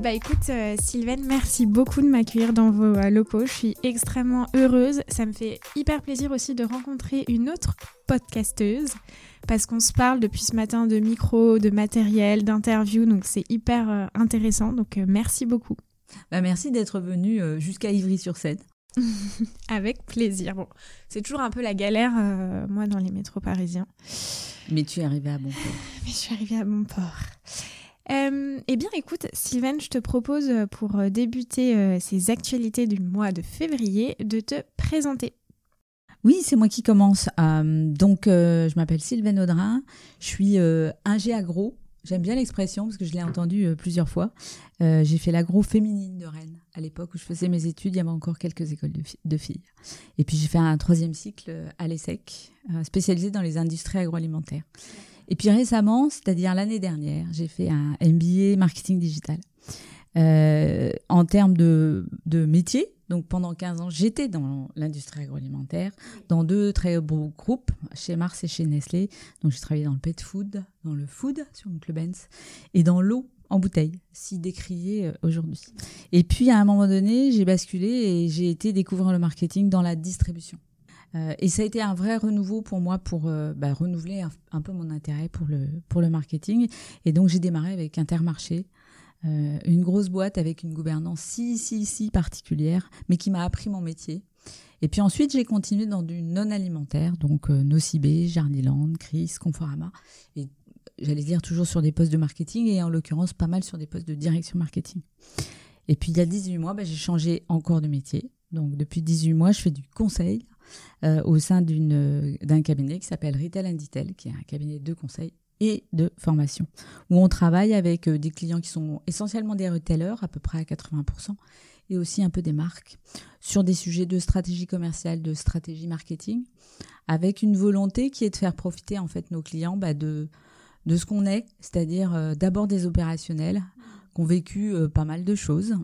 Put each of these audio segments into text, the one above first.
Bah écoute, euh, Sylvaine, merci beaucoup de m'accueillir dans vos euh, locaux. Je suis extrêmement heureuse. Ça me fait hyper plaisir aussi de rencontrer une autre podcasteuse parce qu'on se parle depuis ce matin de micro, de matériel, d'interview. Donc c'est hyper euh, intéressant. Donc merci beaucoup. Bah merci d'être venue jusqu'à Ivry-sur-Seine. Avec plaisir. Bon, c'est toujours un peu la galère, moi, dans les métros parisiens. Mais tu es arrivée à bon port. Mais je suis arrivée à bon port. Euh, eh bien, écoute, Sylvain, je te propose euh, pour euh, débuter ces actualités du mois de février de te présenter. Oui, c'est moi qui commence. donc, je m'appelle Sylvain Audrin. Je suis ingé agro. J'aime bien l'expression parce que je l'ai entendue plusieurs fois. J'ai fait l'agro féminine de Rennes à l'époque où je faisais mes études. Il y avait encore quelques écoles de, de filles. Et puis, j'ai fait un troisième cycle à l'ESSEC, spécialisé dans les industries agroalimentaires. Et puis récemment, c'est-à-dire l'année dernière, j'ai fait un MBA marketing digital. Euh, en termes de, métier, donc pendant 15 ans, j'étais dans l'industrie agroalimentaire, dans deux très beaux groupes, chez Mars et chez Nestlé. Donc j'ai travaillé dans le pet food, dans le food sur mon club et dans l'eau en bouteille, si décriée euh, aujourd'hui. Et puis à un moment donné, j'ai basculé et j'ai été découvrir le marketing dans la distribution. Euh, et ça a été un vrai renouveau pour moi pour euh, bah, renouveler un, peu mon intérêt pour le, pour le marketing. Et donc j'ai démarré avec Intermarché, euh, une grosse boîte avec une gouvernance si, si, si particulière, mais qui m'a appris mon métier. Et puis ensuite, j'ai continué dans du non alimentaire, donc Nocibé, Jardiland, Chris, Conforama. Et j'allais dire toujours sur des postes de marketing et en l'occurrence pas mal sur des postes de direction marketing. Et puis il y a 18 mois, bah, j'ai changé encore de métier. Donc depuis 18 mois, je fais du conseil euh, au sein d'un cabinet qui s'appelle Retail and Detail, qui est un cabinet de conseil et de formation, où on travaille avec euh, des clients qui sont essentiellement des retailers, à peu près à 80%, et aussi un peu des marques, sur des sujets de stratégie commerciale, de stratégie marketing, avec une volonté qui est de faire profiter en fait nos clients bah, de, de ce qu'on est, c'est-à-dire euh, d'abord des opérationnels qui ont vécu pas mal de choses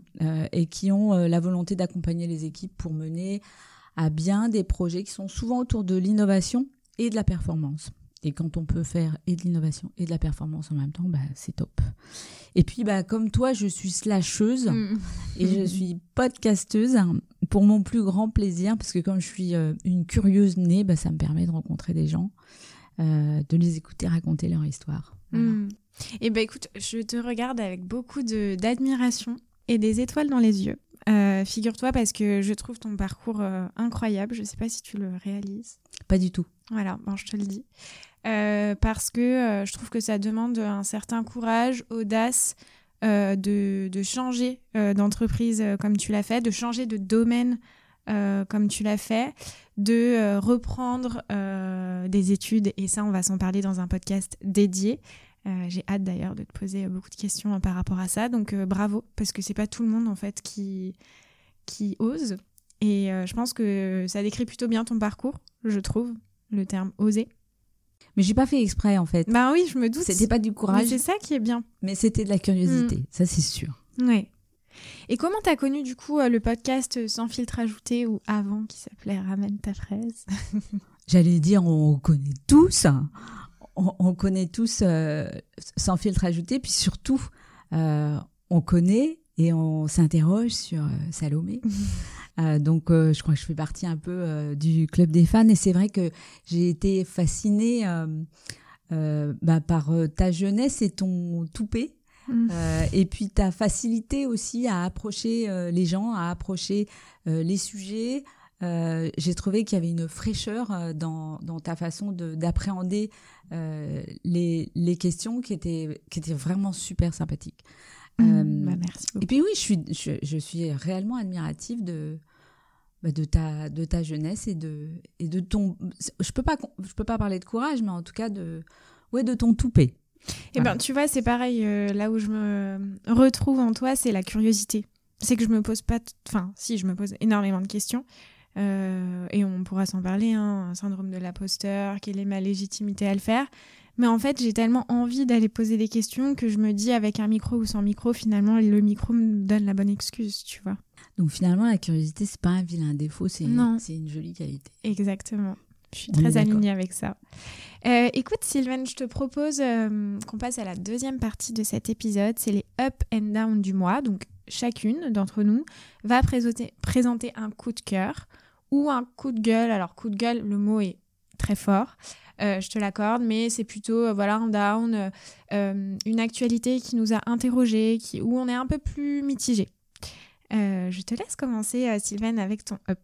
et qui ont la volonté d'accompagner les équipes pour mener à bien des projets qui sont souvent autour de l'innovation et de la performance. Et quand on peut faire et de l'innovation et de la performance en même temps, bah, c'est top. Et puis, bah, comme toi, je suis slasheuse mm. et je suis podcasteuse pour mon plus grand plaisir, parce que comme je suis euh, une curieuse née, bah, ça me permet de rencontrer des gens, euh, de les écouter raconter leur histoire. Mm. Et eh ben écoute, je te regarde avec beaucoup d'admiration et des étoiles dans les yeux. Euh, figure-toi parce que je trouve ton parcours euh, incroyable. Je ne sais pas si tu le réalises. Pas du tout. Voilà, bon, je te le dis. Euh, parce que je trouve que ça demande un certain courage, audace de, de, changer d'entreprise comme tu l'as fait, de changer de domaine comme tu l'as fait, de reprendre des études, et ça on va s'en parler dans un podcast dédié, euh, j'ai hâte d'ailleurs de te poser beaucoup de questions hein, par rapport à ça. Donc euh, bravo, parce que c'est pas tout le monde en fait qui, qui ose. Et euh, je pense que ça décrit plutôt bien ton parcours, je trouve, le terme oser. Mais j'ai pas fait exprès en fait. Bah oui, je me doute. C'était pas du courage. C'est ça qui est bien. Mais c'était de la curiosité, mm. ça c'est sûr. Ouais. Et comment t'as connu du coup le podcast Sans filtre ajouté ou avant qui s'appelait Ramène ta fraise J'allais dire on connaît tous. On, connaît tous euh, sans filtre ajouté, puis surtout, euh, on connaît et on s'interroge sur euh, Salomé. donc, je crois que je fais partie un peu du club des fans. Et c'est vrai que j'ai été fascinée bah, par ta jeunesse et ton toupet. Mm. et puis ta facilité aussi à approcher les gens, à approcher les sujets, j'ai trouvé qu'il y avait une fraîcheur dans, dans ta façon d'appréhender euh, les, les, questions qui étaient, qui étaient vraiment super sympathiques. Mmh, bah merci Et puis oui, je suis, je, je suis réellement admirative de, bah, de, ta, de ta jeunesse et de, et de ton... Je peux pas, je peux pas parler de courage, mais en tout cas de, ouais, de ton toupet. Eh ben, tu vois, c'est pareil. là où je me retrouve en toi, c'est la curiosité. C'est que je me pose pas, enfin, si je me pose énormément de questions, euh, et on pourra s'en parler, hein, un syndrome de l'imposteur, quelle est ma légitimité à le faire. Mais en fait, j'ai tellement envie d'aller poser des questions que je me dis avec un micro ou sans micro, finalement, le micro me donne la bonne excuse, tu vois. Donc finalement, la curiosité, c'est pas un vilain défaut, c'est une, une jolie qualité. Exactement. Je suis très alignée avec ça. Euh, écoute, Sylvain, je te propose euh, qu'on passe à la deuxième partie de cet épisode. C'est les up and down du mois. Donc, chacune d'entre nous va présenter, un coup de cœur ou un coup de gueule. Alors, coup de gueule, le mot est très fort. Euh, je te l'accorde, mais c'est plutôt voilà un down, une actualité qui nous a interrogés, qui, où on est un peu plus mitigé. je te laisse commencer, Sylvain, avec ton up.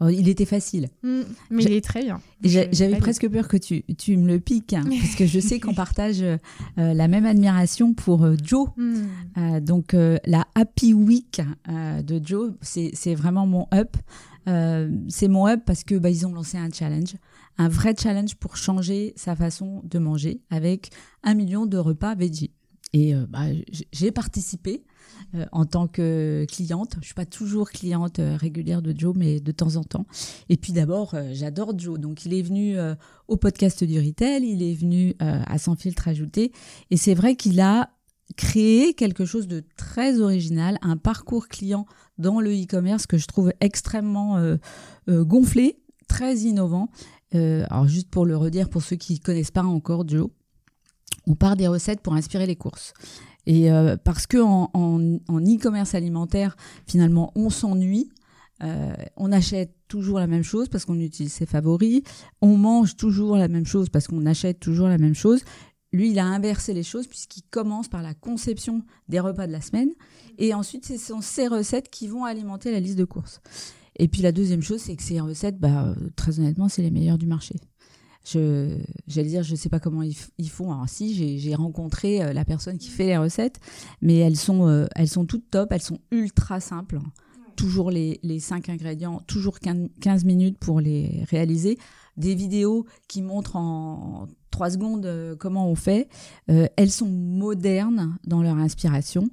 Oh, il était facile. Mm, mais il est très bien. J'avais presque peur que tu, tu me le piques, hein, parce que je sais qu'on partage euh, la même admiration pour euh, Joe. Mm. Euh, donc, la Happy Week de Joe, c'est vraiment mon up. c'est mon up parce que bah, ils ont lancé un challenge, un vrai challenge pour changer sa façon de manger avec un million de repas veggie. Et bah, j'ai participé. Euh, en tant que cliente. Je suis pas toujours cliente euh, régulière de Joe, mais de temps en temps. Et puis d'abord, euh, j'adore Joe. Donc il est venu au podcast du retail, il est venu à Sans filtre ajouté, et c'est vrai qu'il a créé quelque chose de très original, un parcours client dans le e-commerce que je trouve extrêmement gonflé, très innovant. alors juste pour le redire pour ceux qui connaissent pas encore Joe, on part des recettes pour inspirer les courses. Et euh, parce que en, e-commerce alimentaire, finalement, on s'ennuie. Euh, on achète toujours la même chose parce qu'on utilise ses favoris. On mange toujours la même chose parce qu'on achète toujours la même chose. Lui, il a inversé les choses puisqu'il commence par la conception des repas de la semaine et ensuite ce sont ces recettes qui vont alimenter la liste de courses. Et puis la deuxième chose, c'est que ces recettes, bah, très honnêtement, c'est les meilleures du marché je j'allais dire je sais pas comment ils, font. Alors si j'ai rencontré euh, la personne qui fait les recettes mais elles sont euh, elles sont toutes top elles sont ultra simples. Toujours les, les 5 ingrédients toujours 15 minutes pour les réaliser. Des vidéos qui montrent en 3 secondes euh, comment on fait. Elles sont modernes dans leur inspiration.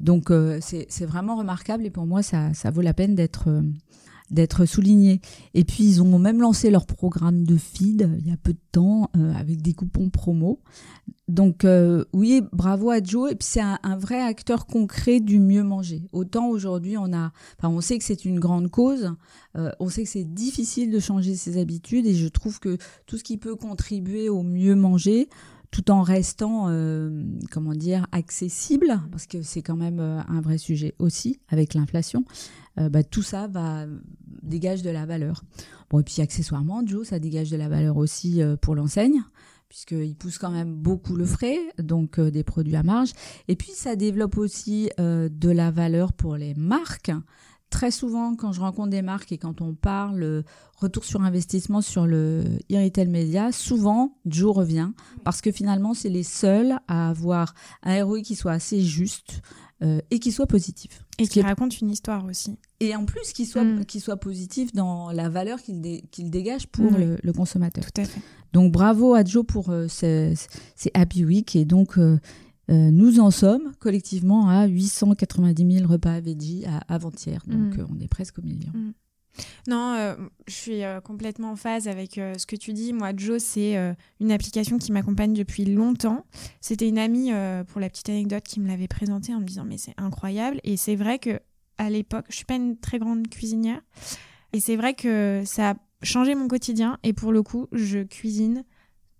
Donc c'est vraiment remarquable et pour moi ça, ça vaut la peine d'être d'être souligné. Et puis ils ont même lancé leur programme de feed il y a peu de temps euh, avec des coupons promo. Donc euh, oui, bravo à Joe. Et puis c'est un, vrai acteur concret du mieux manger. Autant aujourd'hui on a, on sait que c'est une grande cause, euh, on sait que c'est difficile de changer ses habitudes et je trouve que tout ce qui peut contribuer au mieux manger, tout en restant, comment dire, accessible, parce que c'est quand même un vrai sujet aussi avec l'inflation. Euh, bah, tout ça va dégage de la valeur. Bon, et puis accessoirement, Joe, ça dégage de la valeur aussi euh, pour l'enseigne puisqu'il pousse quand même beaucoup le frais, donc euh, des produits à marge. Et puis ça développe aussi de la valeur pour les marques. Très souvent, quand je rencontre des marques et quand on parle retour sur investissement sur le e-retail média, souvent Joe revient parce que finalement, c'est les seuls à avoir un ROI qui soit assez juste, euh, et qui soit positif. Et qui raconte une histoire aussi. Et en plus, qui soit, mm. soit positif dans la valeur qu'il qu'il dégage pour mm. le, consommateur. Tout à fait. Donc bravo à Joe pour euh, ces, Happy Week. Et donc, euh, nous en sommes collectivement à 890 000 repas veggie à avant-hier. Donc mm. on est presque au million. Non, euh, je suis euh, complètement en phase avec euh, ce que tu dis. Moi, Joe, c'est une application qui m'accompagne depuis longtemps. C'était une amie, pour la petite anecdote, qui me l'avait présentée en me disant mais c'est incroyable. Et c'est vrai que à l'époque, je suis pas une très grande cuisinière, et c'est vrai que ça a changé mon quotidien. Et pour le coup, je cuisine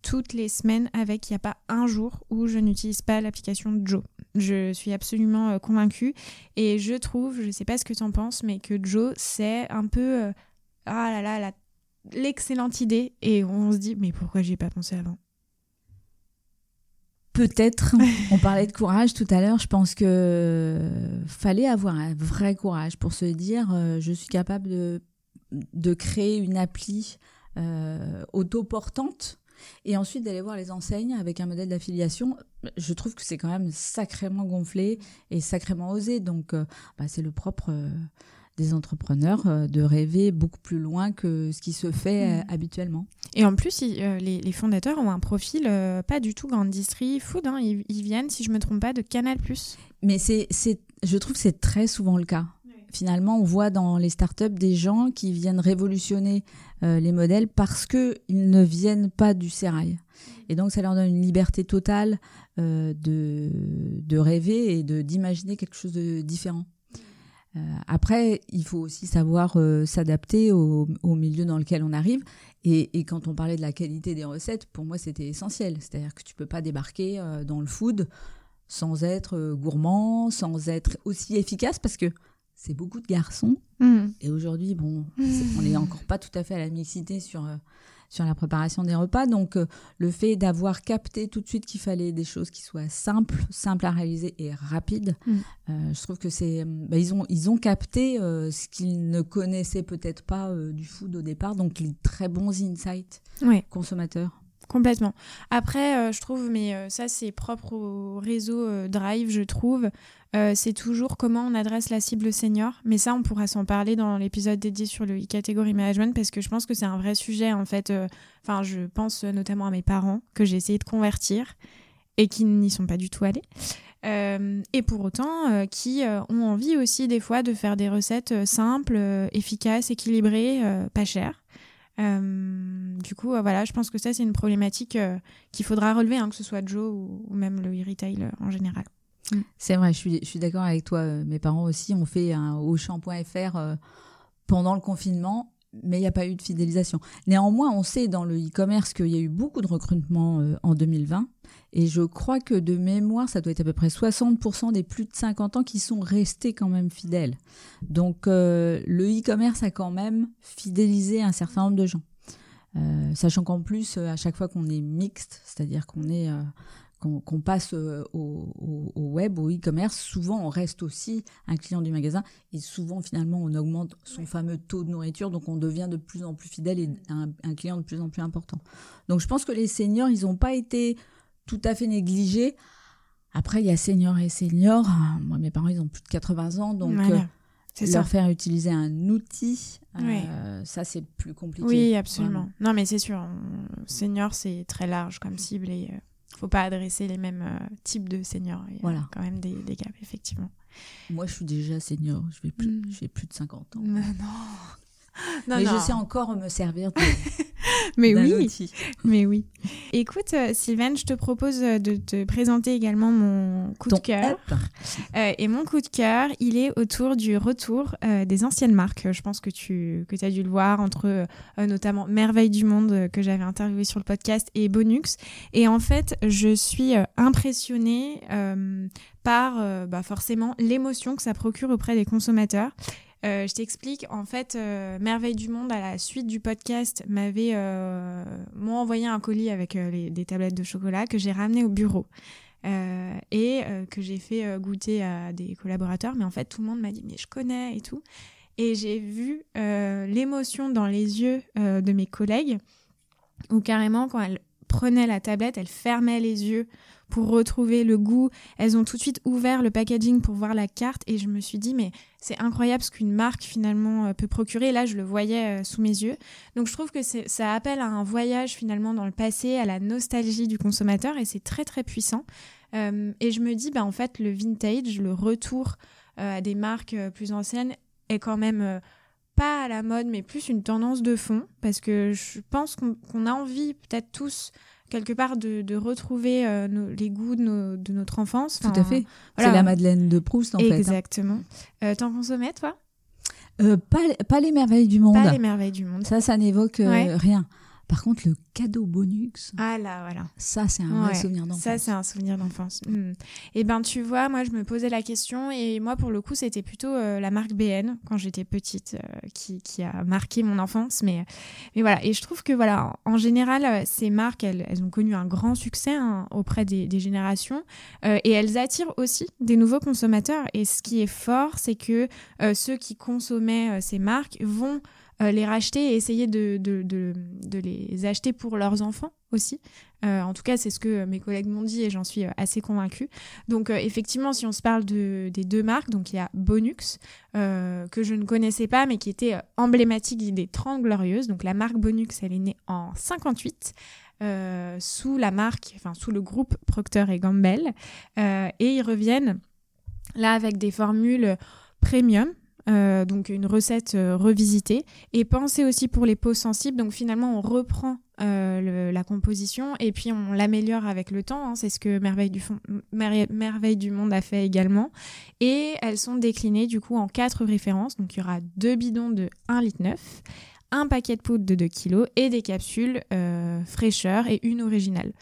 toutes les semaines avec. Il n'y a pas un jour où je n'utilise pas l'application Joe. Je suis absolument euh, convaincue. Et je trouve, je ne sais pas ce que tu en penses, mais que Joe, c'est un peu. Euh, ah là là, l'excellente idée. Et on se dit, mais pourquoi j'y ai pas pensé avant? Peut-être. On parlait de courage tout à l'heure. Je pense que fallait avoir un vrai courage pour se dire euh, je suis capable de, de créer une appli autoportante et ensuite d'aller voir les enseignes avec un modèle d'affiliation, je trouve que c'est quand même sacrément gonflé et sacrément osé. Donc, euh, bah, c'est le propre euh, des entrepreneurs euh, de rêver beaucoup plus loin que ce qui se fait mmh. habituellement. Et en plus, les, fondateurs ont un profil pas du tout grande distri food. Hein. Ils, ils, viennent, si je me trompe pas, de Canal+. Mais c'est, je trouve que c'est très souvent le cas finalement, on voit dans les startups des gens qui viennent révolutionner euh, les modèles parce qu'ils ne viennent pas du sérail. Et donc, ça leur donne une liberté totale euh, de, rêver et d'imaginer quelque chose de différent. après, il faut aussi savoir s'adapter au, milieu dans lequel on arrive. Et, et, quand on parlait de la qualité des recettes, pour moi, c'était essentiel. C'est-à-dire que tu peux pas débarquer dans le food sans être gourmand, sans être aussi efficace, parce que c'est beaucoup de garçons. Mm. Et aujourd'hui, bon, on n'est encore pas tout à fait à la mixité sur, euh, sur la préparation des repas. Donc, euh, le fait d'avoir capté tout de suite qu'il fallait des choses qui soient simples, simples à réaliser et rapides, mm. euh, je trouve que c'est. Bah, ils, ont, ils ont capté ce qu'ils ne connaissaient peut-être pas du food au départ. Donc, les très bons insights consommateurs. Complètement. Après, je trouve, mais ça c'est propre au réseau Drive, je trouve, euh, c'est toujours comment on adresse la cible senior. Mais ça, on pourra s'en parler dans l'épisode dédié sur le e-category management parce que je pense que c'est un vrai sujet en fait. Euh, enfin, je pense notamment à mes parents que j'ai essayé de convertir et qui n'y sont pas du tout allés. Euh, et pour autant, qui ont envie aussi des fois de faire des recettes simples, efficaces, équilibrées, pas chères. Du coup, voilà, je pense que ça, c'est une problématique qu'il faudra relever, hein, que ce soit Joe ou, même le e-retail en général. Mm. C'est vrai, je suis, d'accord avec toi. Euh, mes parents aussi ont fait un Auchan.fr euh, pendant le confinement, mais il n'y a pas eu de fidélisation. Néanmoins, on sait dans le e-commerce qu'il y a eu beaucoup de recrutement euh, en 2020. Et je crois que de mémoire, ça doit être à peu près 60% des plus de 50 ans qui sont restés quand même fidèles. Donc le e-commerce a quand même fidélisé un certain nombre de gens. sachant qu'en plus, à chaque fois qu'on est mixte, c'est-à-dire qu'on est qu'on passe euh, au, web, au e-commerce, souvent on reste aussi un client du magasin et souvent finalement on augmente son fameux taux de nourriture, donc on devient de plus en plus fidèle et un, client de plus en plus important. Donc je pense que les seniors, ils n'ont pas été tout à fait négligés. Après, il y a seniors et seniors. Moi, mes parents, ils ont plus de 80 ans, donc euh, leur faire utiliser un outil, euh, ça c'est plus compliqué. Oui, absolument. Non, mais c'est sûr, senior, c'est très large comme cible et faut pas adresser les mêmes euh, types de seniors. Il y a voilà. quand même des, des gaps, effectivement. Moi, je suis déjà senior. Je vais plus, mm. plus de 50 ans. non. Mais je sais encore me servir de, mais oui, mais oui. Écoute, euh, Sylvain, je te propose euh, de te présenter également mon coup de cœur. Euh, et mon coup de cœur, il est autour du retour des anciennes marques. Je pense que tu que as dû le voir entre notamment Merveille du Monde que j'avais interviewé sur le podcast et Bonux. Et en fait, je suis impressionnée par bah, forcément l'émotion que ça procure auprès des consommateurs. Euh, je t'explique, en fait, euh, Merveille du Monde, à la suite du podcast, m'avait euh, envoyé un colis avec des tablettes de chocolat que j'ai ramené au bureau. et que j'ai fait goûter à des collaborateurs, mais en fait tout le monde m'a dit mais je connais et tout. Et j'ai vu l'émotion dans les yeux de mes collègues, où carrément quand elles prenaient la tablette, elles fermaient les yeux pour retrouver le goût. Elles ont tout de suite ouvert le packaging pour voir la carte et je me suis dit mais c'est incroyable ce qu'une marque finalement euh, peut procurer. Là, je le voyais euh, sous mes yeux. Donc je trouve que ça appelle à un voyage finalement dans le passé, à la nostalgie du consommateur et c'est très très puissant. Euh, et je me dis bah en fait le vintage, le retour à des marques plus anciennes est quand même pas à la mode, mais plus une tendance de fond, parce que je pense qu'on a envie, peut-être tous, quelque part de, retrouver euh, les goûts de, notre enfance. Tout à fait. C'est la Madeleine de Proust en fait. Hein. Exactement. Euh, T'en consommais toi? Euh, pas, pas, les merveilles du monde. Pas les merveilles du monde. Ça, ça n'évoque euh, rien. Par contre, le cadeau bonus. Ah là, voilà. Ça, c'est un vrai souvenir d'enfance. Ça, c'est un souvenir d'enfance. Et eh ben, tu vois, moi, je me posais la question et moi, pour le coup, c'était plutôt euh, la marque BN quand j'étais petite euh, qui, qui, a marqué mon enfance. Mais, mais voilà. Et je trouve que, voilà, en général, euh, ces marques, elles, elles ont connu un grand succès hein, auprès des, des générations et elles attirent aussi des nouveaux consommateurs. Et ce qui est fort, c'est que ceux qui consommaient ces marques vont euh, les racheter et essayer de, de, de, de, les acheter pour leurs enfants aussi. Euh, en tout cas, c'est ce que mes collègues m'ont dit et j'en suis euh, assez convaincue. Donc, effectivement, si on se parle de, des deux marques, donc il y a Bonux, que je ne connaissais pas, mais qui était emblématique des 30 Glorieuses. Donc, la marque Bonux, elle est née en 58. sous la marque, enfin sous le groupe Procter et Gamble, et ils reviennent là avec des formules premium, donc une recette revisitée. Et pensée aussi pour les peaux sensibles. Donc finalement, on reprend la composition et puis on l'améliore avec le temps. Hein. C'est ce que Merveille du, Monde a fait également. Et elles sont déclinées du coup en quatre références. Donc il y aura deux bidons de 1,9 litre un paquet de poudre de 2 kg et des capsules euh, fraîcheur et une originale.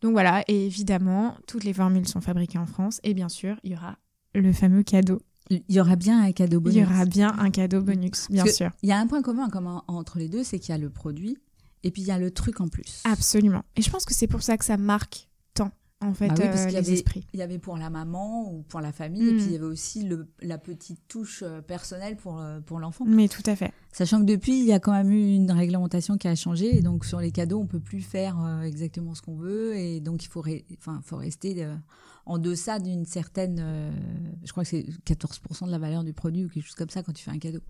Donc voilà, et évidemment, toutes les formules sont fabriquées en France et bien sûr, il y aura le fameux cadeau. Il y aura bien un cadeau bonus. Il y aura bien un cadeau bonus, bien sûr. Il y a un point commun, entre les deux, c'est qu'il y a le produit et puis il y a le truc en plus. Absolument. Et je pense que c'est pour ça que ça marque en fait, bah oui, parce euh, les esprits. Il y avait pour la maman ou pour la famille, et puis il y avait aussi le, la petite touche euh, personnelle pour, euh, pour l'enfant. Mais tout à fait. Sachant que depuis, il y a quand même eu une réglementation qui a changé, et donc sur les cadeaux, on peut plus faire exactement ce qu'on veut, et donc il faut rester en deçà d'une certaine, je crois que c'est 14% de la valeur du produit ou quelque chose comme ça quand tu fais un cadeau.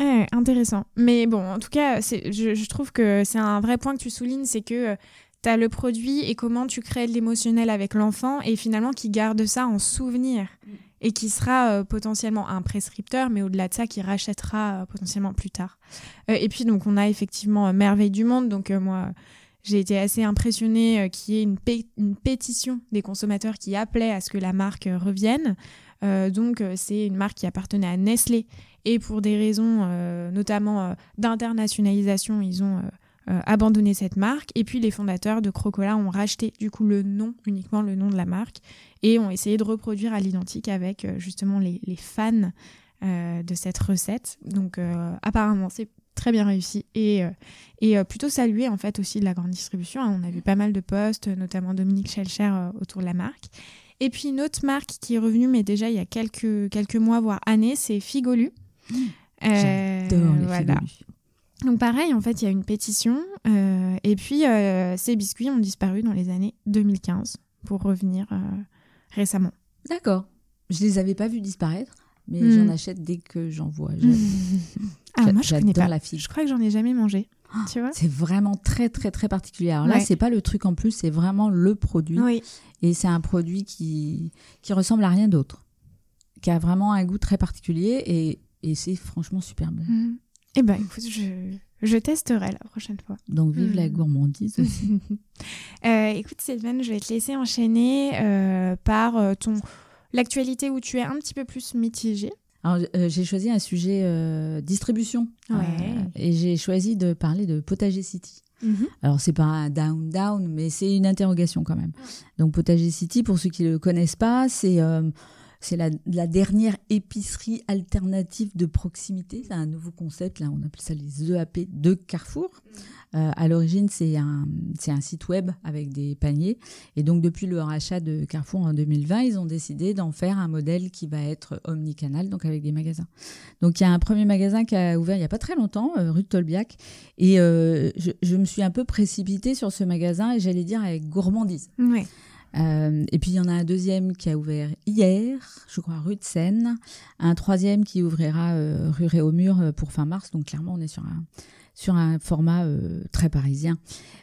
Eh, intéressant. Mais bon, en tout cas, je, je trouve que c'est un vrai point que tu soulignes, c'est que tu as le produit et comment tu crées de l'émotionnel avec l'enfant et finalement qui garde ça en souvenir et qui sera euh, potentiellement un prescripteur, mais au-delà de ça, qui rachètera euh, potentiellement plus tard. Euh, et puis, donc, on a effectivement Merveille du Monde. Donc, moi, j'ai été assez impressionnée qu'il y ait une, pétition des consommateurs qui appelait à ce que la marque revienne. donc, c'est une marque qui appartenait à Nestlé. Et pour des raisons notamment d'internationalisation, ils ont euh, abandonné cette marque. Et puis les fondateurs de Crocola ont racheté du coup le nom, uniquement le nom de la marque, et ont essayé de reproduire à l'identique avec euh, justement les, fans euh, de cette recette. Donc apparemment c'est très bien réussi et, et plutôt salué en fait aussi de la grande distribution. Hein. On a vu pas mal de posts, notamment Dominique Schelcher autour de la marque. Et puis une autre marque qui est revenue, mais déjà il y a quelques, quelques mois, voire années, c'est Figolu. Mmh. J'adore les voilà. Donc pareil, en fait, il y a une pétition euh, et puis euh, ces biscuits ont disparu dans les années 2015 pour revenir euh, récemment. D'accord. Je les avais pas vus disparaître, mais hmm. j'en achète dès que j'en vois. ah, moi, je connais pas. la fille. Je crois que j'en ai jamais mangé. Ah, tu vois C'est vraiment très très très particulier. Alors là, c'est pas le truc en plus, c'est vraiment le produit. Oui. Et c'est un produit qui qui ressemble à rien d'autre, qui a vraiment un goût très particulier et, et c'est franchement super bon. Hmm. Eh ben, écoute, je, je testerai la prochaine fois. Donc, vive la hmm. gourmandise aussi. euh, écoute, Sylvain, je vais te laisser enchaîner euh, par euh, ton l'actualité où tu es un petit peu plus mitigée. Alors, euh, j'ai choisi un sujet distribution. et j'ai choisi de parler de Potager City. Mhm. Alors, c'est pas un down-down, mais c'est une interrogation quand même. Donc, Potager City, pour ceux qui ne le connaissent pas, c'est c'est la, dernière épicerie alternative de proximité. C'est un nouveau concept. Là, on appelle ça les EAP de Carrefour. Mm. Euh, à l'origine, c'est un, site web avec des paniers. Et donc, depuis le rachat de Carrefour en 2020, ils ont décidé d'en faire un modèle qui va être omnicanal, donc avec des magasins. Donc, il y a un premier magasin qui a ouvert il n'y a pas très longtemps, euh, rue de Tolbiac. Et euh, je, je, me suis un peu précipitée sur ce magasin et j'allais dire avec gourmandise. Oui. Euh, et puis il y en a un deuxième qui a ouvert hier, je crois rue de Seine, un troisième qui ouvrira euh, rue Réaumur euh, pour fin mars. Donc clairement on est sur un sur un format très parisien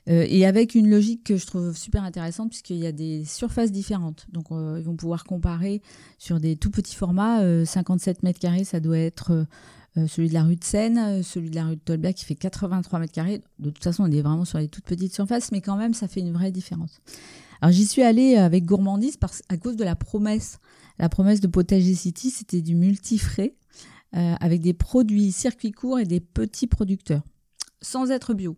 et avec une logique que je trouve super intéressante puisqu'il y a des surfaces différentes. Donc ils vont pouvoir comparer sur des tout petits formats. 57 mètres carrés, ça doit être celui de la rue de Seine, celui de la rue de Tolbiac qui fait 83 mètres carrés. De toute façon, on est vraiment sur les toutes petites surfaces, mais quand même, ça fait une vraie différence. Alors j'y suis allée avec gourmandise parce, à cause de la promesse. La promesse de Potager City, c'était du multifrais euh, avec des produits circuits courts et des petits producteurs, sans être bio.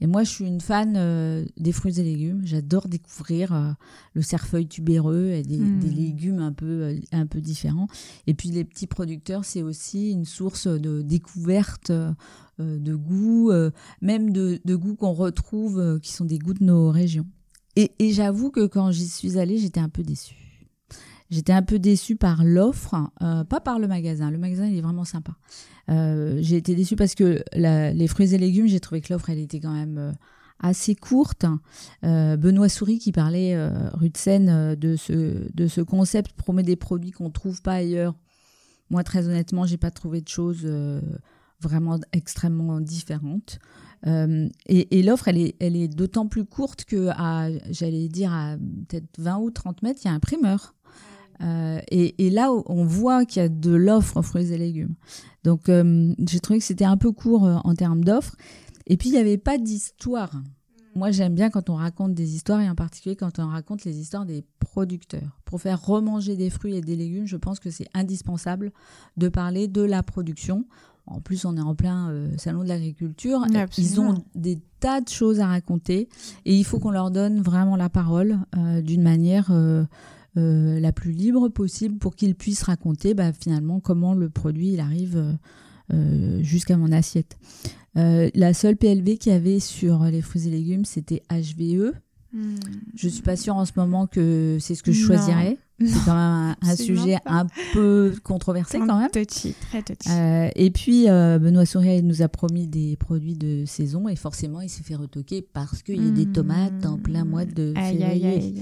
Et moi, je suis une fan euh, des fruits et légumes. J'adore découvrir euh, le cerfeuil tubéreux et des, hmm. légumes un peu, euh, un peu différents. Et puis, les petits producteurs, c'est aussi une source de découverte de goûts, même de, de goûts qu'on retrouve, qui sont des goûts de nos régions. Et, j'avoue que quand j'y suis allée, j'étais un peu déçue. J'étais un peu déçue par l'offre, euh, pas par le magasin. Le magasin, il est vraiment sympa. Euh, j'ai été déçue parce que les fruits et légumes, j'ai trouvé que l'offre, elle était quand même euh, assez courte. Benoît Souris, qui parlait rue de Seine de ce, de ce concept, promet des produits qu'on ne trouve pas ailleurs. Moi, très honnêtement, j'ai pas trouvé de choses vraiment extrêmement différentes. Euh, et, l'offre, elle est, d'autant plus courte que, à, j'allais dire, à peut-être 20 ou 30 mètres, il y a un primeur. Euh, et, là, on voit qu'il y a de l'offre fruits et légumes. Donc, euh, j'ai trouvé que c'était un peu court en termes d'offres. Et puis, il n'y avait pas d'histoire. Moi, j'aime bien quand on raconte des histoires, et en particulier quand on raconte les histoires des producteurs. Pour faire remanger des fruits et des légumes, je pense que c'est indispensable de parler de la production. En plus, on est en plein euh, salon de l'agriculture. Ils ont des tas de choses à raconter et il faut qu'on leur donne vraiment la parole euh, d'une manière euh, la plus libre possible pour qu'ils puissent raconter bah, finalement comment le produit il arrive jusqu'à mon assiette. la seule PLV qu'il y avait sur les fruits et légumes, c'était HVE. Hmm. Je suis pas sûre en ce moment que c'est ce que je choisirais. C'est quand même un, sujet un peu controversé quand même. Touchy, très touchy. Euh, et puis euh, Benoît Souria nous a promis des produits de saison et forcément il s'est fait retoquer parce qu'il y a des tomates en plein mois de février.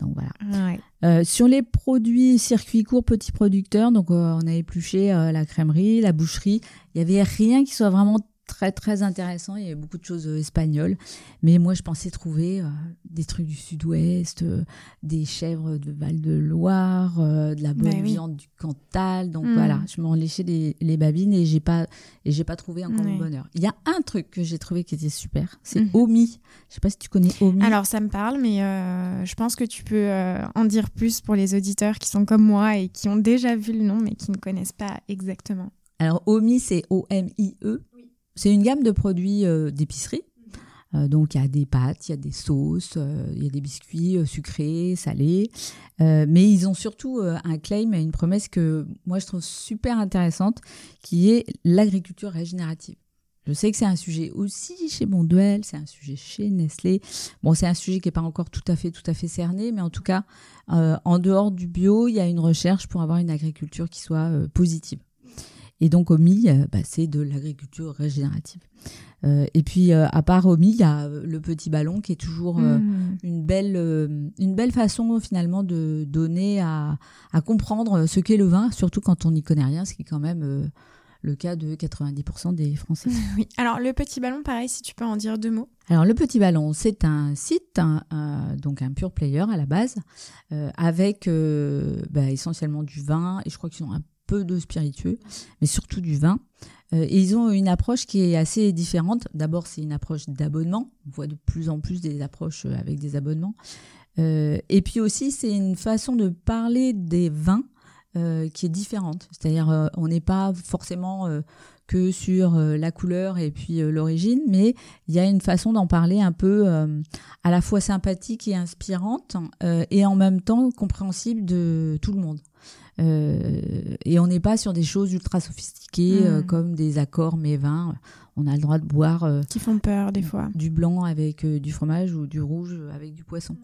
Donc voilà. Euh, sur les produits circuits courts, petits producteurs, donc on a épluché la crèmerie, la boucherie. Il y avait rien qui soit vraiment très très intéressant. Il y a beaucoup de choses euh, espagnoles, mais moi je pensais trouver euh, des trucs du Sud-Ouest, euh, des chèvres de Val-de-Loire, de la bonne bah viande du Cantal. Donc hmm. voilà, je m'en léchais les, les, babines et j'ai pas et j'ai pas trouvé encore mon bonheur. Il y a un truc que j'ai trouvé qui était super, c'est mhm. Omi. Je sais pas si tu connais Omi. Alors ça me parle, mais je pense que tu peux en dire plus pour les auditeurs qui sont comme moi et qui ont déjà vu le nom mais qui ne connaissent pas exactement. Alors Omi, c'est O-M-I-E. C'est une gamme de produits euh, d'épicerie. Euh, donc il y a des pâtes, il y a des sauces, euh, il y a des biscuits sucrés, salés. mais ils ont surtout un claim et une promesse que moi je trouve super intéressante, qui est l'agriculture régénérative. Je sais que c'est un sujet aussi chez Bonduel, c'est un sujet chez Nestlé. Bon, c'est un sujet qui n'est pas encore tout à fait, tout à fait cerné, mais en tout cas, en dehors du bio, il y a une recherche pour avoir une agriculture qui soit positive. Et donc OMI, euh, bah, c'est de l'agriculture régénérative. Euh, et puis euh, à part OMI, il y a le petit ballon qui est toujours hmm. une, belle, une belle façon finalement de donner à, à comprendre ce qu'est le vin, surtout quand on n'y connaît rien, ce qui est quand même le cas de 90% des Français. Oui. Alors le petit ballon, pareil, si tu peux en dire deux mots. Alors le petit ballon, c'est un site, donc un pure player à la base, avec bah, essentiellement du vin et je crois qu'ils ont un peu de spiritueux, mais surtout du vin. Euh, et ils ont une approche qui est assez différente. D'abord, c'est une approche d'abonnement. On voit de plus en plus des approches euh, avec des abonnements. Euh, et puis aussi, c'est une façon de parler des vins qui est différente. C'est-à-dire, on n'est pas forcément que sur la couleur et puis l'origine, mais il y a une façon d'en parler un peu à la fois sympathique et inspirante, et en même temps compréhensible de tout le monde. Euh, et on n'est pas sur des choses ultra sophistiquées euh, mm. comme des accords mais vins. On a le droit de boire. Euh, qui font peur des fois. Du blanc avec du fromage ou du rouge avec du poisson.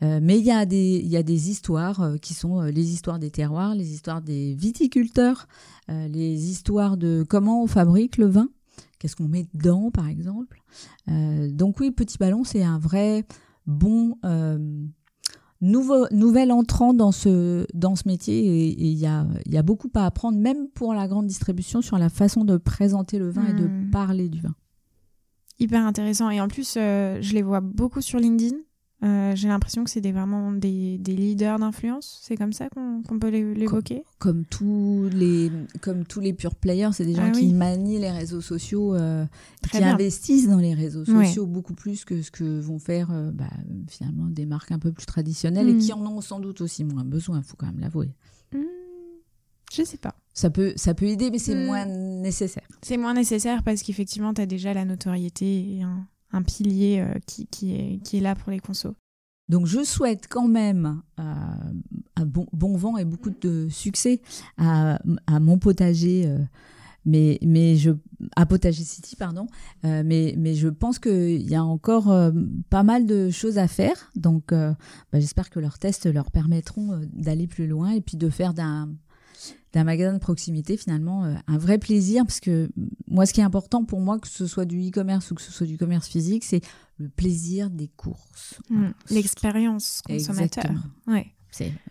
mais il y, a des, y a des histoires qui sont les histoires des terroirs, les histoires des viticulteurs, les histoires de comment on fabrique le vin, qu'est-ce qu'on met dedans par exemple. donc oui, Petit Ballon, c'est un vrai bon nouveau, nouvel entrant dans ce, dans ce métier et il y a, y a beaucoup à apprendre, même pour la grande distribution, sur la façon de présenter le vin et de hmm. parler du vin. Hyper intéressant. Et en plus, euh, je les vois beaucoup sur LinkedIn. Euh, j'ai l'impression que c'est vraiment des, des leaders d'influence. C'est comme ça qu'on peut l'évoquer? Comme, tous les, comme tous les pure players, c'est des gens ah qui manient les réseaux sociaux, euh, qui investissent dans les réseaux sociaux beaucoup plus que ce que vont faire euh, bah, finalement des marques un peu plus traditionnelles et qui hmm. en ont sans doute aussi moins besoin, il faut quand même l'avouer. Hmm. Je sais pas. Ça peut, ça peut aider, mais c'est hmm. moins nécessaire. C'est moins nécessaire parce qu'effectivement, tu as déjà la notoriété et un, un pilier euh, qui, qui, est, qui est là pour les consos. Donc je souhaite quand même euh, un bon, bon, vent et beaucoup de succès à, à mon potager, euh, mais, mais je, à Potager City, pardon. mais, mais je pense qu'il y a encore pas mal de choses à faire. Donc bah, j'espère que leurs tests leur permettront d'aller plus loin et puis de faire d'un d'un magasin de proximité finalement euh, un vrai plaisir parce que moi ce qui est important pour moi que ce soit du e-commerce ou que ce soit du commerce physique c'est le plaisir des courses. Mmh. l'expérience consommateur. Ouais.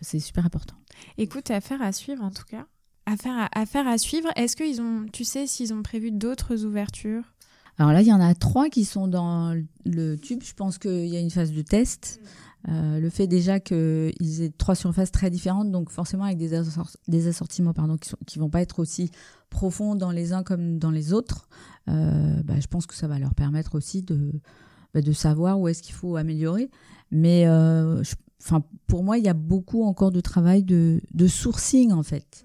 C'est super important. Écoute affaire à suivre en tout cas. Affaire à, affaire à suivre est-ce qu'ils ont tu sais s'ils ont prévu d'autres ouvertures? Alors là il y en a trois qui sont dans le tube. Je pense qu'il y a une phase de test le fait déjà qu'ils aient trois surfaces très différentes, donc forcément avec des, des assortiments pardon, qui ne vont pas être aussi profonds dans les uns comme dans les autres, bah, je pense que ça va leur permettre aussi de, bah, de savoir où est-ce qu'il faut améliorer. Mais enfin, pour moi, il y a beaucoup encore de travail de, de sourcing en fait.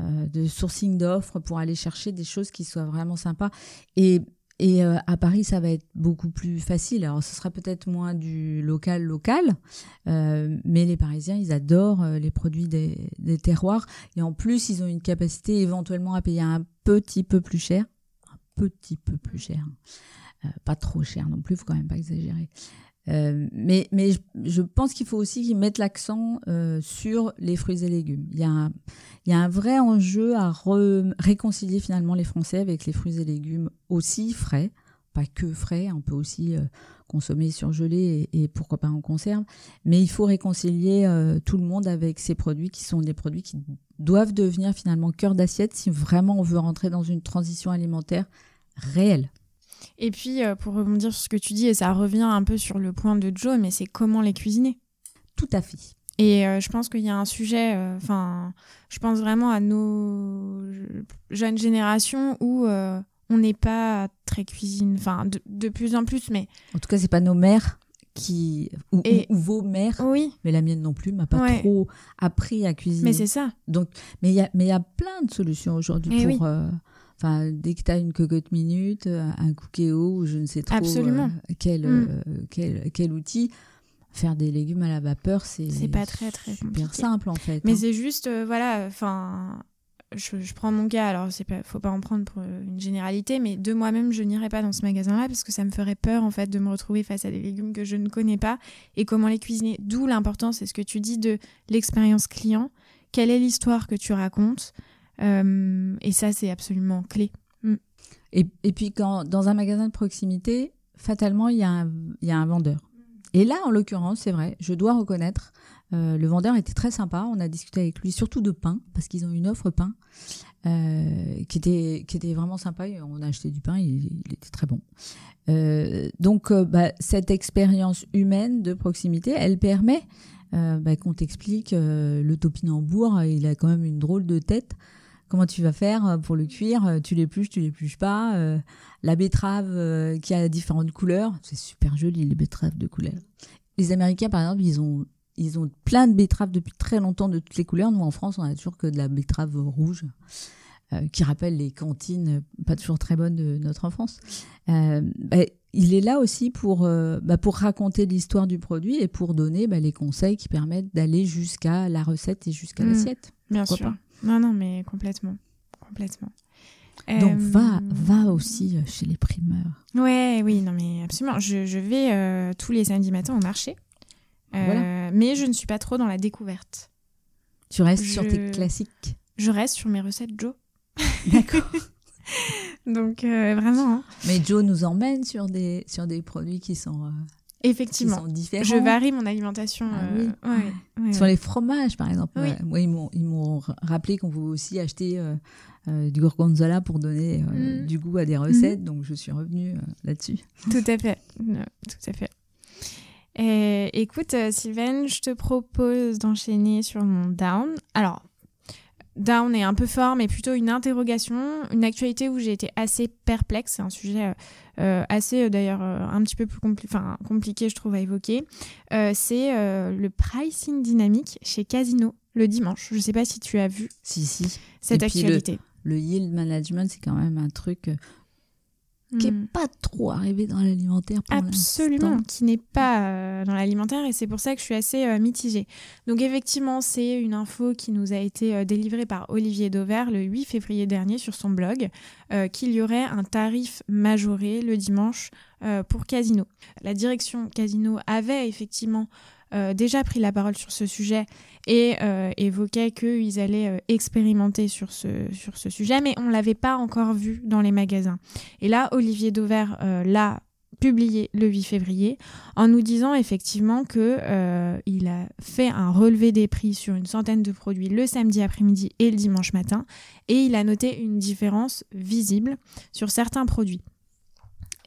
Euh, de sourcing d'offres pour aller chercher des choses qui soient vraiment sympas. Et, et euh, à Paris, ça va être beaucoup plus facile. Alors, ce sera peut-être moins du local local, euh, mais les Parisiens, ils adorent les produits des, terroirs. Et en plus, ils ont une capacité éventuellement à payer un petit peu plus cher. Un petit peu plus cher. pas trop cher non plus, faut quand même pas exagérer. Euh, mais mais je, pense qu'il faut aussi qu'ils mettent l'accent euh, sur les fruits et légumes. Il y a un, il y a un vrai enjeu à réconcilier finalement les Français avec les fruits et légumes aussi frais, pas que frais, on peut aussi euh, consommer surgelé et, et, pourquoi pas en conserve. Mais il faut réconcilier tout le monde avec ces produits qui sont des produits qui doivent devenir finalement cœur d'assiette si vraiment on veut rentrer dans une transition alimentaire réelle. Et puis, euh, pour rebondir sur ce que tu dis, et ça revient un peu sur le point de Joe, mais c'est comment les cuisiner. Tout à fait. Et euh, je pense qu'il y a un sujet, euh, enfin, je pense vraiment à nos jeunes générations où on n'est pas très cuisine, enfin, de, plus en plus, mais. En tout cas, c'est pas nos mères qui ou, vos mères oui mais la mienne non plus m'a pas trop appris à cuisiner mais c'est ça donc mais il y a mais il y a plein de solutions aujourd'hui pour Enfin, dès que tu as une cocotte minute, euh, un cookéo ou je ne sais trop Absolument. Euh, quel, mm. euh, quel, quel, outil, faire des légumes à la vapeur, c'est c'est pas très très super simple en fait. Mais hein. c'est juste, voilà, enfin, je, je, prends mon cas, alors c'est pas, faut pas en prendre pour une généralité, mais de moi-même, je n'irai pas dans ce magasin-là parce que ça me ferait peur en fait de me retrouver face à des légumes que je ne connais pas et comment les cuisiner. D'où l'importance, c'est ce que tu dis de l'expérience client. Quelle est l'histoire que tu racontes? Et ça, c'est absolument clé. Mm. Et, et, puis, quand, dans un magasin de proximité, fatalement, il y, a un, y a un vendeur. Et là, en l'occurrence, c'est vrai, je dois reconnaître, euh, le vendeur était très sympa. On a discuté avec lui surtout de pain, parce qu'ils ont une offre pain euh, qui, était, qui était vraiment sympa. On a acheté du pain, il, était très bon. Euh, donc, euh, bah, cette expérience humaine de proximité, elle permet euh, bah, qu'on t'explique le topinambour, il a quand même une drôle de tête comment tu vas faire euh, pour le cuire euh, Tu l'épluches, tu l'épluches pas euh, La betterave qui a différentes couleurs, c'est super joli les betteraves de couleurs. Les Américains par exemple, ils ont ils ont plein de betteraves depuis très longtemps de toutes les couleurs. Nous en France, on a toujours que de la betterave rouge. qui rappelle les cantines pas toujours très bonnes de notre enfance. Bah, il est là aussi pour, bah, pour raconter l'histoire du produit et pour donner bah, les conseils qui permettent d'aller jusqu'à la recette et jusqu'à mmh. l'assiette. Bien sûr. Non, non, mais complètement. Complètement. Donc va, euh, va aussi euh, chez les primeurs. Ouais, oui, non, mais absolument. Je, je vais euh, tous les samedis matins au marché. voilà. Mais je ne suis pas trop dans la découverte. Tu restes sur tes classiques Je reste sur mes recettes Joe. D'accord. Donc vraiment. Hein. Mais Joe nous emmène sur des, sur des produits qui sont Effectivement. Je varie mon alimentation. Ah euh, Sur les fromages, par exemple. Moi, ils m'ont rappelé qu'on pouvait aussi acheter euh, euh, du gorgonzola pour donner mm. du goût à des recettes. Mm. Donc, je suis revenue là-dessus. Tout à fait. tout à fait. Et, écoute, Sylvaine, je te propose d'enchaîner sur mon down. Alors, down est un peu fort, mais plutôt une interrogation, une actualité où j'ai été assez perplexe. C'est un sujet euh, euh, assez, euh, d'ailleurs, un petit peu plus compliqué, je trouve, à évoquer. c'est le pricing dynamique chez Casino le dimanche. Je ne sais pas si tu as vu si, si. cette actualité. le, yield management, c'est quand même un truc qui n'est hmm. pas trop arrivé dans l'alimentaire Absolument, qui n'est pas euh, dans l'alimentaire et c'est pour ça que je suis assez euh, mitigée. Donc effectivement, c'est une info qui nous a été euh, délivrée par Olivier Dauvert le 8 février dernier sur son blog, qu'il y aurait un tarif majoré le dimanche pour Casino. La direction Casino avait effectivement déjà pris la parole sur ce sujet et euh, évoquait qu'ils allaient euh, expérimenter sur ce, sujet, mais on ne l'avait pas encore vu dans les magasins. Et là, Olivier Dauvert euh, l'a publié le 8 février en nous disant effectivement que il a fait un relevé des prix sur une centaine de produits le samedi après-midi et le dimanche matin et il a noté une différence visible sur certains produits.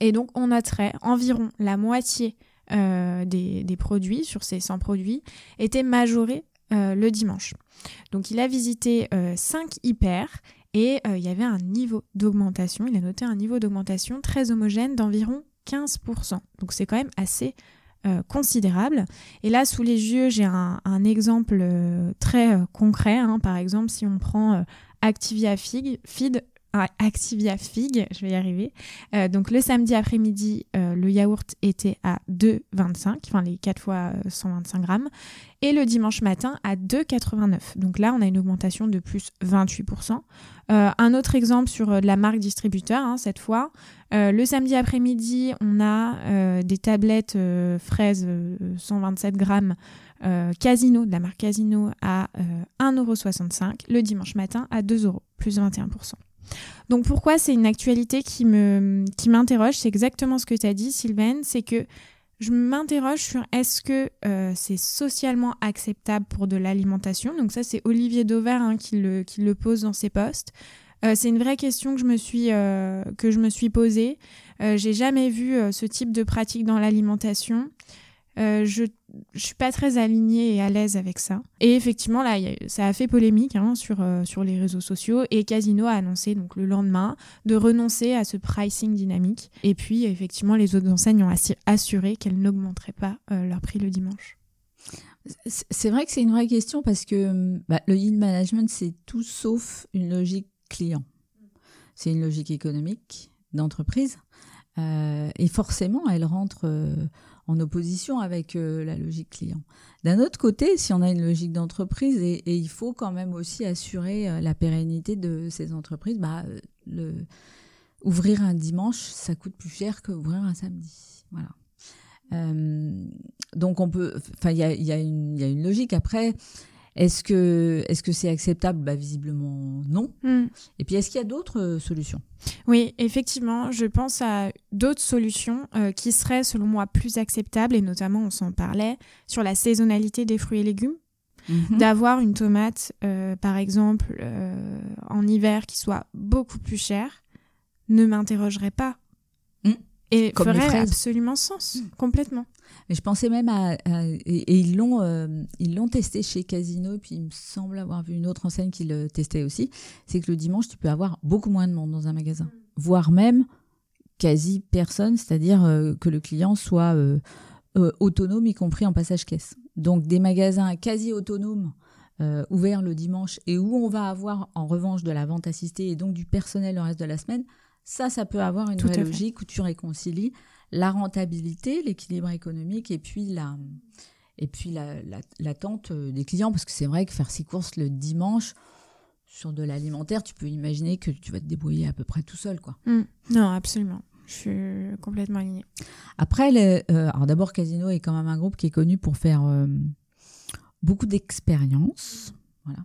Et donc on noterait environ la moitié des, des, produits, sur ces 100 produits, était majoré le dimanche. Donc il a visité 5 hyper et il y avait un niveau d'augmentation, il a noté un niveau d'augmentation très homogène d'environ 15%. Donc c'est quand même assez euh, considérable. Et là, sous les yeux, j'ai un, exemple euh, très euh, concret. Hein. Par exemple, si on prend Activia Fig, Feed, Activia Fig, je vais y arriver. donc le samedi après-midi, le yaourt était à 2,25, enfin les 4 fois 125 grammes, et le dimanche matin à 2,89. Donc là, on a une augmentation de plus 28%. un autre exemple sur la marque distributeur, hein, cette fois, euh, le samedi après-midi, on a euh, des tablettes euh, fraises 127 grammes Casino, de la marque Casino, à 1,65€. Le dimanche matin, à 2€, plus 21%. Donc pourquoi c'est une actualité qui me qui m'interroge? C'est exactement ce que tu as dit, Sylvain. C'est que je m'interroge sur est-ce que c'est socialement acceptable pour de l'alimentation? Donc ça, c'est Olivier Dauvert hein, qui, le, qui le pose dans ses posts. Euh, c'est une vraie question que je me suis, euh, que je me suis posée. Euh, j'ai jamais vu ce type de pratique dans l'alimentation. Je ne suis pas très alignée et à l'aise avec ça. Et effectivement, là, ça a fait polémique hein, sur, sur les réseaux sociaux. Et Casino a annoncé donc le lendemain de renoncer à ce pricing dynamique. Et puis, effectivement, les autres enseignes ont assuré qu'elles n'augmenteraient pas leur prix le dimanche. C'est vrai que c'est une vraie question parce que bah, le yield management, c'est tout sauf une logique client. C'est une logique économique d'entreprise. Euh, et forcément, elle rentre euh, en opposition avec euh, la logique client. D'un autre côté, si on a une logique d'entreprise, et, il faut quand même aussi assurer la pérennité de ces entreprises, bah, le, ouvrir un dimanche, ça coûte plus cher que ouvrir un samedi. Voilà. donc on peut, enfin il y a, une logique. Après, est-ce que est-ce que c'est acceptable? Bah, Visiblement non. Hmm. Et puis est-ce qu'il y a d'autres euh, solutions? Oui, effectivement, je pense à d'autres solutions euh, qui seraient selon moi plus acceptables et notamment on s'en parlait sur la saisonnalité des fruits et légumes. Mhm. D'avoir une tomate, euh, par exemple, en hiver qui soit beaucoup plus chère, ne m'interrogerait pas. Et ferait absolument sens, hmm. complètement. Mais je pensais même à, et, ils l'ont euh, ils l'ont testé chez Casino et puis il me semble avoir vu une autre enseigne qui le testait aussi. C'est que le dimanche tu peux avoir beaucoup moins de monde dans un magasin, voire même quasi personne, c'est-à-dire euh, que le client soit euh, autonome y compris en passage caisse. Donc des magasins quasi autonomes ouverts le dimanche et où on va avoir en revanche de la vente assistée et donc du personnel le reste de la semaine, ça, ça peut avoir une vraie logique où tu réconcilies la rentabilité, l'équilibre économique et puis la et puis l'attente la, des clients parce que c'est vrai que faire six courses le dimanche sur de l'alimentaire, tu peux imaginer que tu vas te débrouiller à peu près tout seul quoi. Mmh. Non, absolument. Je suis complètement alignée. Après, euh, alors d'abord, Casino est quand même un groupe qui est connu pour faire euh, beaucoup d'expériences. Voilà.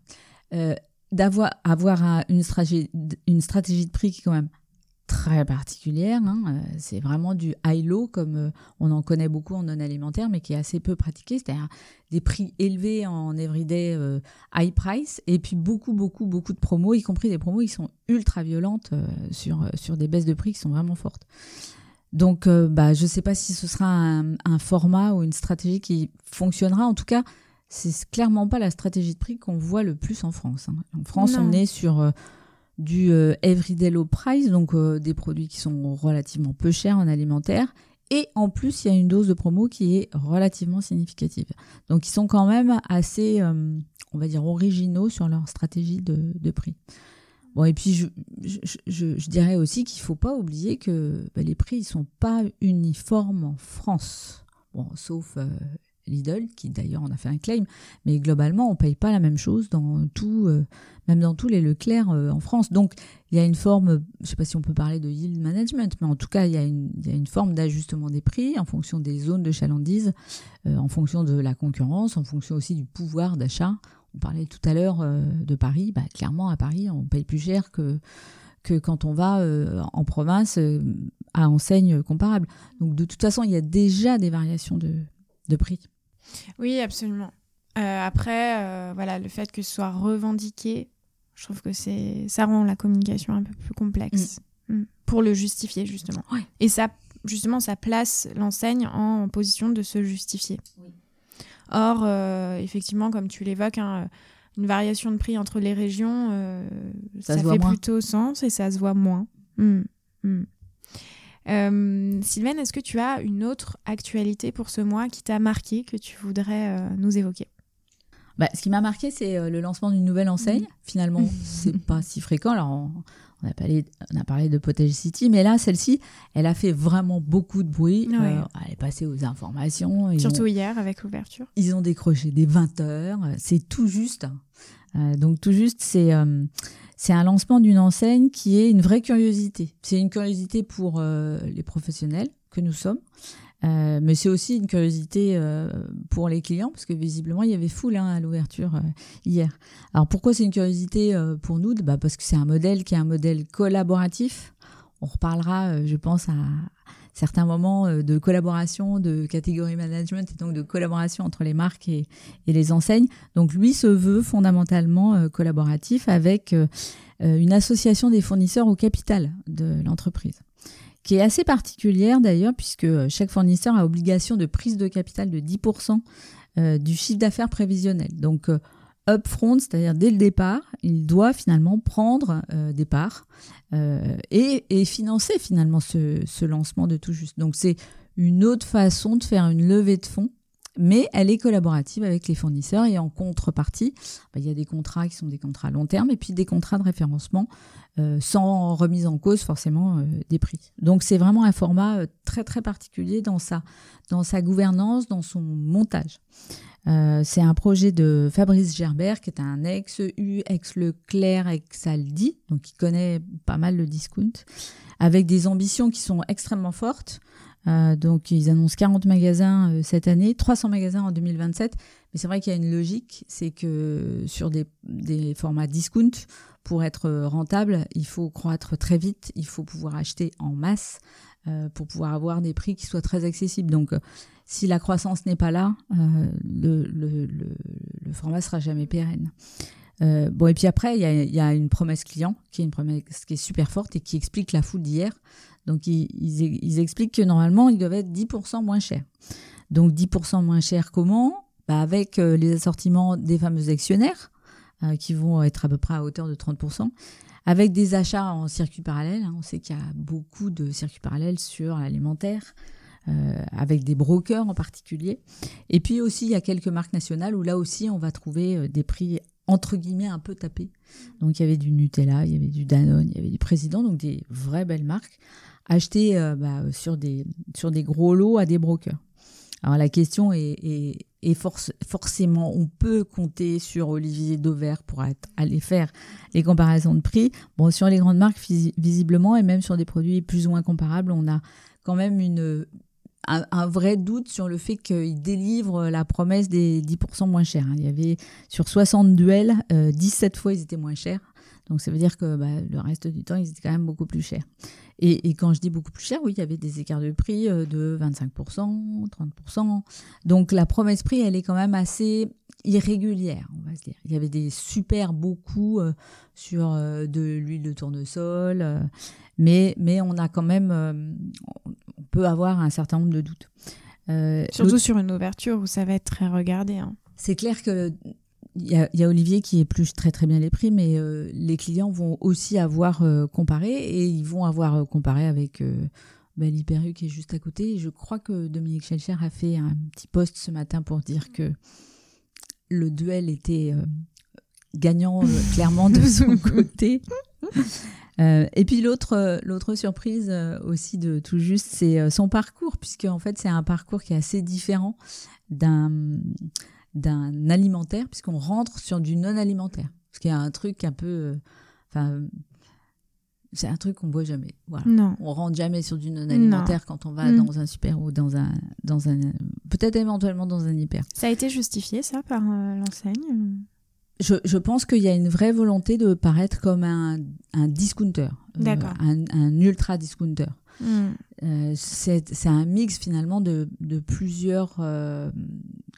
Euh, d'avoir avoir une, stratégie, une stratégie de prix qui est quand même très particulière. Hein. Euh, c'est vraiment du high-low, comme euh, on en connaît beaucoup en non-alimentaire, mais qui est assez peu pratiqué, c'est-à-dire des prix élevés en everyday euh, high price, et puis beaucoup, beaucoup, beaucoup de promos, y compris des promos qui sont ultra violentes sur, sur des baisses de prix qui sont vraiment fortes. Donc, bah, je ne sais pas si ce sera un, format ou une stratégie qui fonctionnera. En tout cas, c'est clairement pas la stratégie de prix qu'on voit le plus en France. Hein. En France, on est sur du euh, everyday low price, donc euh, des produits qui sont relativement peu chers en alimentaire. Et en plus, il y a une dose de promo qui est relativement significative. Donc, ils sont quand même assez, euh, on va dire, originaux sur leur stratégie de, prix. Bon, et puis, je, dirais aussi qu'il ne faut pas oublier que bah, les prix ne sont pas uniformes en France. Bon, sauf Lidl, qui d'ailleurs en a fait un claim, mais globalement, on ne paye pas la même chose dans tout, euh, même dans tous les Leclerc euh, en France. Donc, il y a une forme, je ne sais pas si on peut parler de yield management, mais en tout cas, il y a une, forme d'ajustement des prix en fonction des zones de chalandise, euh, en fonction de la concurrence, en fonction aussi du pouvoir d'achat. On parlait tout à l'heure de Paris. Bah, clairement, à Paris, on paye plus cher que, quand on va en province à enseigne comparable. Donc, de toute façon, il y a déjà des variations de prix. Oui, absolument. Euh, après, euh, voilà, le fait que ce soit revendiqué, je trouve que c'est ça rend la communication un peu plus complexe mm. Mm. pour le justifier justement. Et ça justement, ça place l'enseigne en position de se justifier. Or, effectivement, comme tu l'évoques, hein, une variation de prix entre les régions, ça, fait plutôt sens et ça se voit moins. Hmm. Hmm. Sylvaine, est-ce que tu as une autre actualité pour ce mois qui t'a marqué, que tu voudrais nous évoquer? Bah, ce qui m'a marqué, c'est euh, le lancement d'une nouvelle enseigne. Mmh. Finalement, c'est pas si fréquent. Alors, on, a parlé, on a parlé de Potage City, mais là, celle-ci, elle a fait vraiment beaucoup de bruit. Euh, elle est passée aux informations. Surtout hier, avec l'ouverture. Ils ont décroché des 20 heures. C'est tout juste. Euh, donc, tout juste, c'est c'est un lancement d'une enseigne qui est une vraie curiosité. C'est une curiosité pour les professionnels que nous sommes. Euh, mais c'est aussi une curiosité euh, pour les clients parce que visiblement il y avait foule hein, à l'ouverture euh, hier. Alors pourquoi c'est une curiosité pour nous? Bah Parce que c'est un modèle qui est un modèle collaboratif. On reparlera, je pense, à certains moments de collaboration, de catégorie management et donc de collaboration entre les marques et, et les enseignes. Donc lui se veut fondamentalement collaboratif avec une association des fournisseurs au capital de l'entreprise qui est assez particulière d'ailleurs, puisque euh, chaque fournisseur a obligation de prise de capital de 10% euh, du chiffre d'affaires prévisionnel. Donc, euh, upfront, c'est-à-dire dès le départ, il doit finalement prendre des parts et, et, financer finalement ce, ce, lancement de tout juste. Donc, c'est une autre façon de faire une levée de fonds mais elle est collaborative avec les fournisseurs et en contrepartie, bah, il y a des contrats qui sont des contrats à long terme et puis des contrats de référencement euh, sans remise en cause forcément euh, des prix. Donc c'est vraiment un format euh, très très particulier dans sa, dans sa gouvernance, dans son montage. c'est un projet de Fabrice Gerbert, qui est un ex-U, ex-Leclerc, ex-Aldi, donc qui connaît pas mal le discount, avec des ambitions qui sont extrêmement fortes. Euh, donc ils annoncent 40 magasins euh, cette année, 300 magasins en 2027. Mais c'est vrai qu'il y a une logique, c'est que sur des, formats discount, pour être rentable, il faut croître très vite, il faut pouvoir acheter en masse euh, pour pouvoir avoir des prix qui soient très accessibles. Donc si la croissance n'est pas là, le, le, le, le, format sera jamais pérenne. Bon, et puis après, il y a, une promesse client qui est une promesse qui est super forte et qui explique la foule d'hier. Donc ils, expliquent que normalement, ils doivent être 10% moins chers. Donc 10% moins cher comment? Bah Avec euh, les assortiments des fameux actionnaires, euh, qui vont être à peu près à hauteur de 30%, avec des achats en circuit parallèle. Hein. on sait qu'il y a beaucoup de circuits parallèles sur l'alimentaire. Euh, avec des brokers en particulier. Et puis aussi, il y a quelques marques nationales où là aussi, on va trouver des prix entre guillemets un peu tapés. Donc il y avait du Nutella, il y avait du Danone, il y avait du Président, donc des vraies belles marques acheter euh, bah, sur, des, gros lots à des brokers. Alors la question est, est, est forcément, on peut compter sur Olivier Dauvert pour être, aller faire les comparaisons de prix. Bon, sur les grandes marques, visiblement, et même sur des produits plus ou moins comparables, on a quand même une, un, vrai doute sur le fait qu'ils délivrent la promesse des 10% moins chers. Il y avait sur 60 duels, 17 euh, fois ils étaient moins chers. Donc ça veut dire que bah, le reste du temps, ils étaient quand même beaucoup plus chers. Et, quand je dis beaucoup plus cher, oui, il y avait des écarts de prix euh, de 25%, 30%. Donc la promesse prix, elle est quand même assez irrégulière, on va se dire. Il y avait des super beaux coups euh, sur euh, de l'huile de tournesol, mais, mais on a quand même, on peut avoir un certain nombre de doutes. Surtout sur une ouverture où ça va être très regardé. Hein. C'est clair que il y, a, Olivier qui épluche très très bien les prix, mais euh, les clients vont aussi avoir euh, comparé et ils vont avoir euh, comparé avec bah, l'Hyperu qui est juste à côté. je crois que Dominique Schelcher a fait un petit post ce matin pour dire que le duel était gagnant clairement de son côté. et puis l'autre l'autre surprise aussi de tout juste, c'est son parcours, puisque en fait c'est un parcours qui est assez différent d'un d'un alimentaire, puisqu'on rentre sur du non alimentaire. Parce qu'il y a un truc un peu. Euh, enfin. c'est un truc qu'on voit jamais. Voilà. Non. On rentre jamais sur du non alimentaire quand on va mm. dans un super ou dans un dans un peut-être éventuellement dans un hyper. Ça a été justifié ça par euh, l'enseigne? Je, je, pense qu'il y a une vraie volonté de paraître comme un, un discounter, euh, un, un, ultra discounter. Mm. c'est un mix finalement de, de plusieurs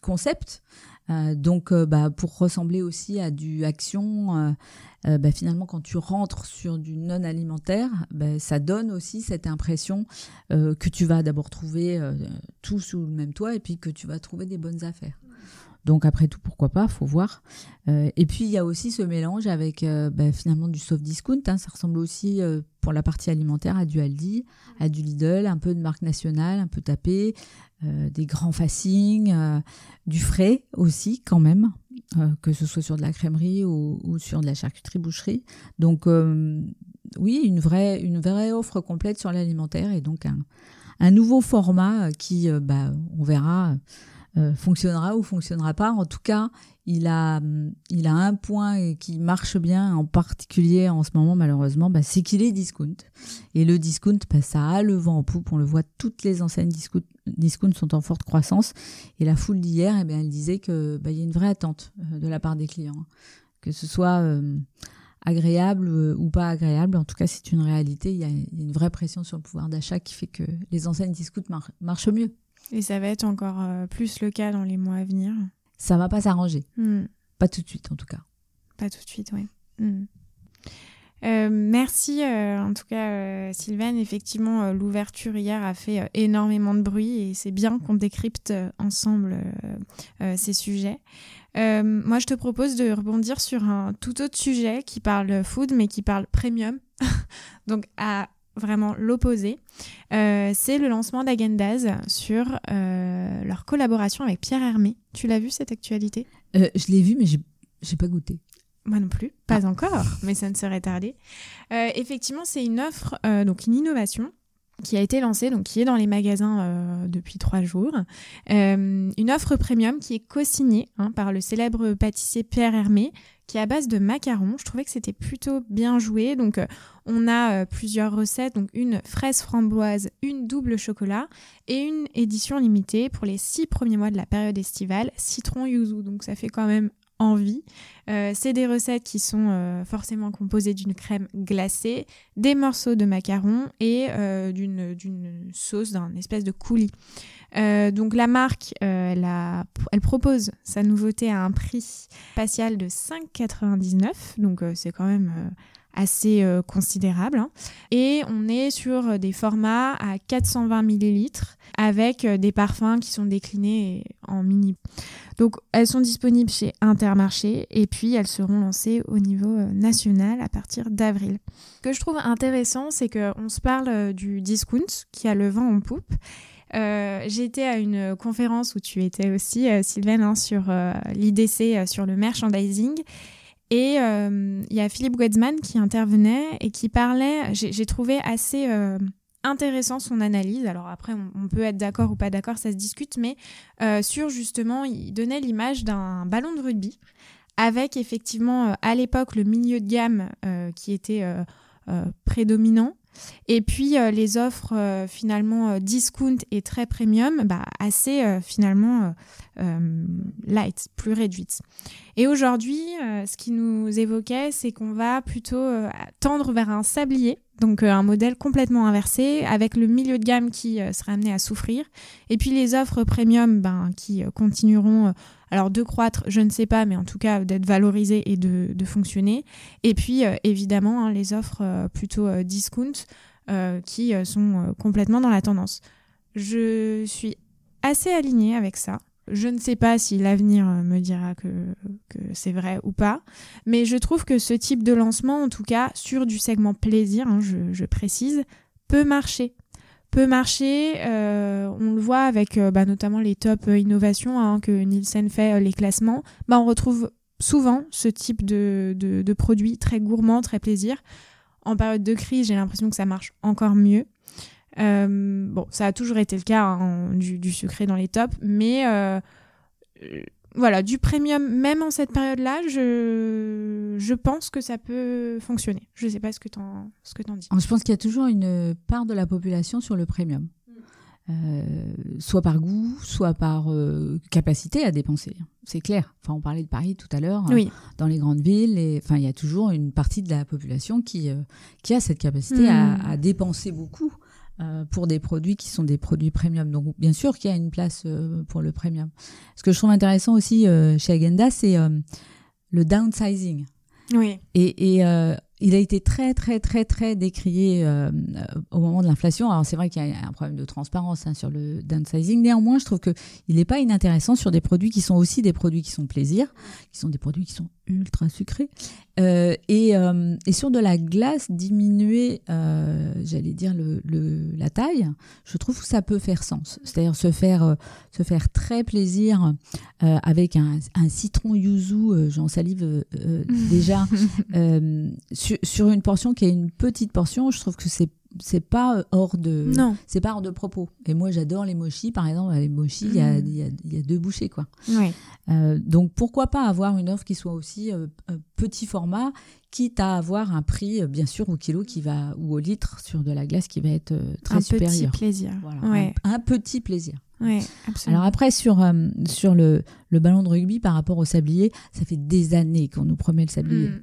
concept donc, bah, pour ressembler aussi à du action, bah, finalement, quand tu rentres sur du non alimentaire, bah, ça donne aussi cette impression que tu vas d'abord trouver tout sous le même toit et puis que tu vas trouver des bonnes affaires. Donc après tout, pourquoi pas, faut voir. Euh, et puis il y a aussi ce mélange avec euh, bah, finalement du soft discount. Hein. ça ressemble aussi euh, pour la partie alimentaire à du Aldi, à du Lidl, un peu de marque nationale, un peu tapé, des grands facings, du frais aussi quand même, que ce soit sur de la crèmerie ou, sur de la charcuterie boucherie. Donc oui, une vraie, une vraie offre complète sur l'alimentaire et donc un, nouveau format qui, bah, on verra euh, fonctionnera ou fonctionnera pas. En tout cas, il a, il a un point qui marche bien, en particulier en ce moment malheureusement, bah, c'est qu'il est discount. Et le discount, bah, ça a le vent en poupe. On le voit, toutes les enseignes discount, sont en forte croissance. Et la foule d'hier, eh bien, elle disait que bah, y a une vraie attente euh, de la part des clients, que ce soit euh, agréable ou pas agréable. En tout cas, c'est une réalité. Il y, a, une vraie pression sur le pouvoir d'achat qui fait que les enseignes discount marchent mieux. Et ça va être encore euh, plus le cas dans les mois à venir. Ça va pas s'arranger. Hmm. Pas tout de suite, en tout cas. Pas tout de suite, oui. Hmm. Euh, merci euh, en tout cas Sylvain. Effectivement, l'ouverture hier a fait énormément de bruit et c'est bien qu'on décrypte ensemble ces sujets. moi, je te propose de rebondir sur un tout autre sujet qui parle food mais qui parle premium. Donc à vraiment l'opposé. Euh, c'est le lancement d'Agendaz sur euh, leur collaboration avec Pierre Hermé. Tu l'as vu cette actualité? Euh, Je l'ai vu, mais j'ai pas goûté. Moi non plus, pas ah. encore, mais ça ne serait tardé. effectivement, c'est une offre, donc une innovation qui a été lancée, donc qui est dans les magasins depuis trois jours. une offre premium qui est co-signée hein, par le célèbre pâtissier Pierre Hermé, qui est à base de macarons. Je trouvais que c'était plutôt bien joué. Donc, euh, on a euh, plusieurs recettes, donc une fraise framboise, une double chocolat et une édition limitée pour les six premiers mois de la période estivale, citron yuzu. Donc, ça fait quand même envie. Euh, c'est des recettes qui sont forcément composées d'une crème glacée, des morceaux de macarons et d'une sauce d'un espèce de coulis. Euh, donc la marque, euh, elle, propose sa nouveauté à un prix spatial de 5,99. Donc euh, c'est quand même assez considérable. Hein. Et on est sur des formats à 420 millilitres avec des parfums qui sont déclinés en mini. Donc elles sont disponibles chez Intermarché et puis elles seront lancées au niveau national à partir d'avril. Ce que je trouve intéressant, c'est qu'on se parle du discount qui a le vent en poupe euh, J'étais à une conférence où tu étais aussi, euh, Sylvain, hein, sur euh, l'IDC, sur le merchandising. Et il y a Philippe Wedsman qui intervenait et qui parlait, j'ai trouvé assez intéressant son analyse. Alors après, on, peut être d'accord ou pas d'accord, ça se discute, mais sur justement, il donnait l'image d'un ballon de rugby avec effectivement à l'époque le milieu de gamme qui était prédominant et puis euh, les offres euh, finalement euh, discount et très premium, bah, assez finalement light, plus réduites. Et aujourd'hui, ce qui nous évoquait, c'est qu'on va plutôt tendre vers un sablier, donc un modèle complètement inversé, avec le milieu de gamme qui sera amené à souffrir, et puis les offres premium ben, qui continueront alors de croître, je ne sais pas, mais en tout cas d'être valorisé et de, fonctionner. Et puis euh, évidemment hein, les offres euh, plutôt euh, discount qui sont complètement dans la tendance. Je suis assez alignée avec ça. Je ne sais pas si l'avenir me dira que, c'est vrai ou pas, mais je trouve que ce type de lancement, en tout cas sur du segment plaisir, hein, je précise, peut marcher peut marcher. Euh, on le voit avec euh, bah, notamment les top euh, innovations hein, que Nielsen fait, les classements. Bah, on retrouve souvent ce type de, de, produits très gourmands, très plaisir. En période de crise, j'ai l'impression que ça marche encore mieux. Bon, ça a toujours été le cas hein, du, du, sucré dans les tops, mais voilà, du premium, même en cette période-là, je, je pense que ça peut fonctionner. Je ne sais pas ce que tu en, ce que dis. Je pense qu'il y a toujours une part de la population sur le premium. Euh, soit par goût, soit par euh, capacité à dépenser. C'est clair. Enfin, on parlait de Paris tout à l'heure. Oui. dans les grandes villes, et, enfin, il y a toujours une partie de la population qui, euh, qui a cette capacité à, hmm. à, dépenser beaucoup euh, pour des produits qui sont des produits premium. Donc bien sûr qu'il y a une place pour le premium. Ce que je trouve intéressant aussi chez Agenda, c'est le downsizing. Oui. Et, et il a été très, très, très, très décrié euh, au moment de l'inflation. Alors, c'est vrai qu'il y a un problème de transparence hein, sur le downsizing. Néanmoins, je trouve qu'il n'est pas inintéressant sur des produits qui sont aussi des produits qui sont plaisir, qui sont des produits qui sont ultra sucrés. Euh, et, euh, et, sur de la glace, diminuer, j'allais dire, le, le, la taille, je trouve que ça peut faire sens. C'est-à-dire se faire, se faire très plaisir avec un, un, citron yuzu, j'en salive déjà sur, une portion qui est une petite portion, je trouve que c'est c'est pas hors de non. c'est pas hors de propos. Et moi j'adore les mochis par exemple. Les mochis il y, a, mm. y, a, deux bouchées quoi. Oui. Euh, donc pourquoi pas avoir une offre qui soit aussi euh, petit format quitte à avoir un prix euh, bien sûr au kilo qui va ou au litre sur de la glace qui va être très supérieur un petit plaisir. Voilà, un, petit plaisir. Oui, Alors après, sur, sur le, le, ballon de rugby par rapport au sablier, ça fait des années qu'on nous promet le sablier. Mm.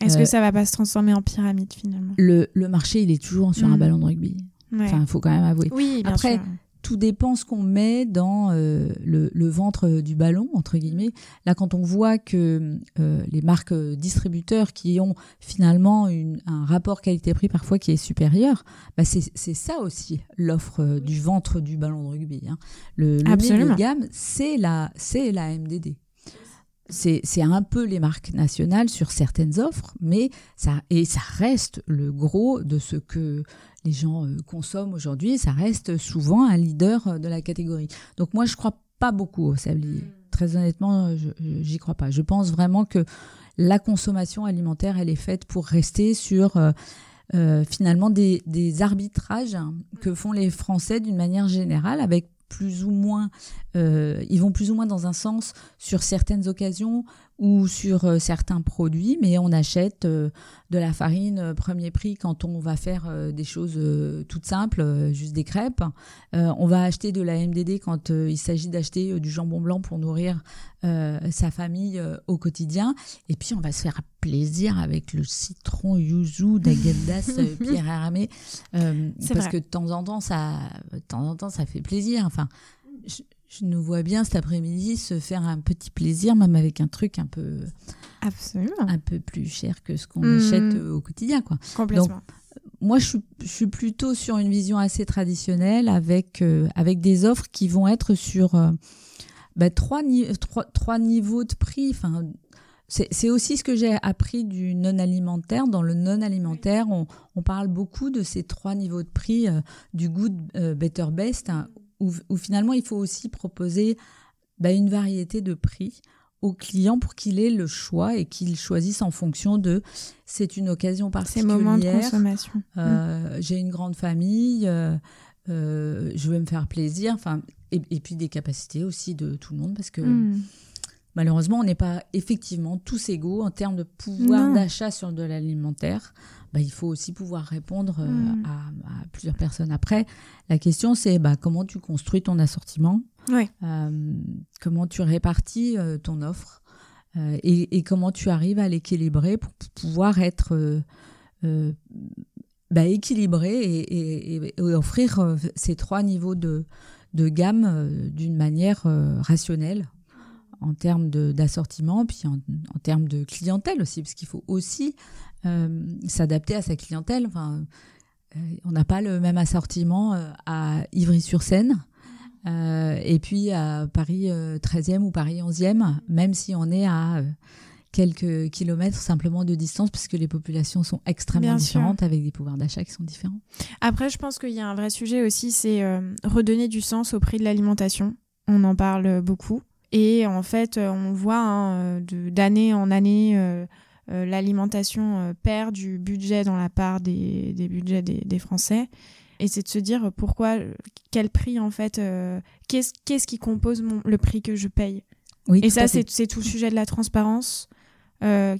Est-ce que euh, ça va pas se transformer en pyramide finalement? Le, le, marché, il est toujours sur un mm. ballon de rugby. Enfin, il faut quand même avouer. Oui, bien Après, tout dépend ce qu'on met dans euh, le, le, ventre du ballon, entre guillemets. Là, quand on voit que euh, les marques distributeurs qui ont finalement une, un rapport qualité-prix parfois qui est supérieur, bah c'est ça aussi l'offre du ventre du ballon de rugby. Hein. Le, le milieu de gamme, c'est la, la MDD c'est un peu les marques nationales sur certaines offres, mais ça et ça reste le gros de ce que les gens euh, consomment aujourd'hui. Ça reste souvent un leader euh, de la catégorie. Donc moi, je crois pas beaucoup au sablier. Mm. Très honnêtement, j'y crois pas. Je pense vraiment que la consommation alimentaire, elle est faite pour rester sur euh, finalement des, des, arbitrages que font les Français d'une manière générale, avec plus ou moins, euh, ils vont plus ou moins dans un sens sur certaines occasions ou sur euh, certains produits, mais on achète euh, de la farine premier prix quand on va faire des choses toutes simples, juste des crêpes. on va acheter de la MDD quand il s'agit d'acheter du jambon blanc pour nourrir sa famille au quotidien. Et puis on va se faire plaisir avec le citron yuzu d'Agendas Pierre Hermé, parce que de temps en temps ça, de temps en temps ça fait plaisir. Enfin, je, je nous vois bien cet après-midi se faire un petit plaisir, même avec un truc un peu, Absolument. un peu plus cher que ce qu'on mmh. achète au quotidien, quoi. Complètement. Donc, moi, je suis, je suis, plutôt sur une vision assez traditionnelle avec, euh, avec des offres qui vont être sur euh, bah, trois, trois, trois, niveaux de prix. Enfin, c'est aussi ce que j'ai appris du non alimentaire. Dans le non alimentaire, on, on, parle beaucoup de ces trois niveaux de prix, euh, du good, better, best, hein, où, finalement il faut aussi proposer bah, une variété de prix au client pour qu'il ait le choix et qu'il choisisse en fonction de c'est une occasion particulière. Ces moments de consommation. Euh, mm. J'ai une grande famille, euh, euh, je veux me faire plaisir, enfin et, puis des capacités aussi de tout le monde parce que mm. malheureusement on n'est pas effectivement tous égaux en termes de pouvoir d'achat sur de l'alimentaire. Bah, il faut aussi pouvoir répondre euh, mm. à, plusieurs personnes. Après, la question, c'est bah, comment tu construis ton assortiment, euh, comment tu répartis euh, ton offre et, comment tu arrives à l'équilibrer pour pouvoir être bah, équilibré et, offrir ces trois niveaux de, de gamme d'une manière rationnelle en termes d'assortiment, puis en, en, termes de clientèle aussi, parce qu'il faut aussi euh, s'adapter à sa clientèle. Enfin, euh, on n'a pas le même assortiment euh, à Ivry-sur-Seine. et puis à Paris 13e ou Paris 11e, même si on est à quelques kilomètres simplement de distance, puisque les populations sont extrêmement différentes, avec des pouvoirs d'achat qui sont différents. Après, je pense qu'il y a un vrai sujet aussi, c'est redonner du sens au prix de l'alimentation. On en parle beaucoup. Et en fait, on voit hein, d'année en année euh, l'alimentation euh, perd du budget dans la part des, budgets des, Français. Et c'est de se dire pourquoi, quel prix en fait, euh, qu'est-ce qui compose le prix que je paye. Oui, et ça, c'est tout le sujet de la transparence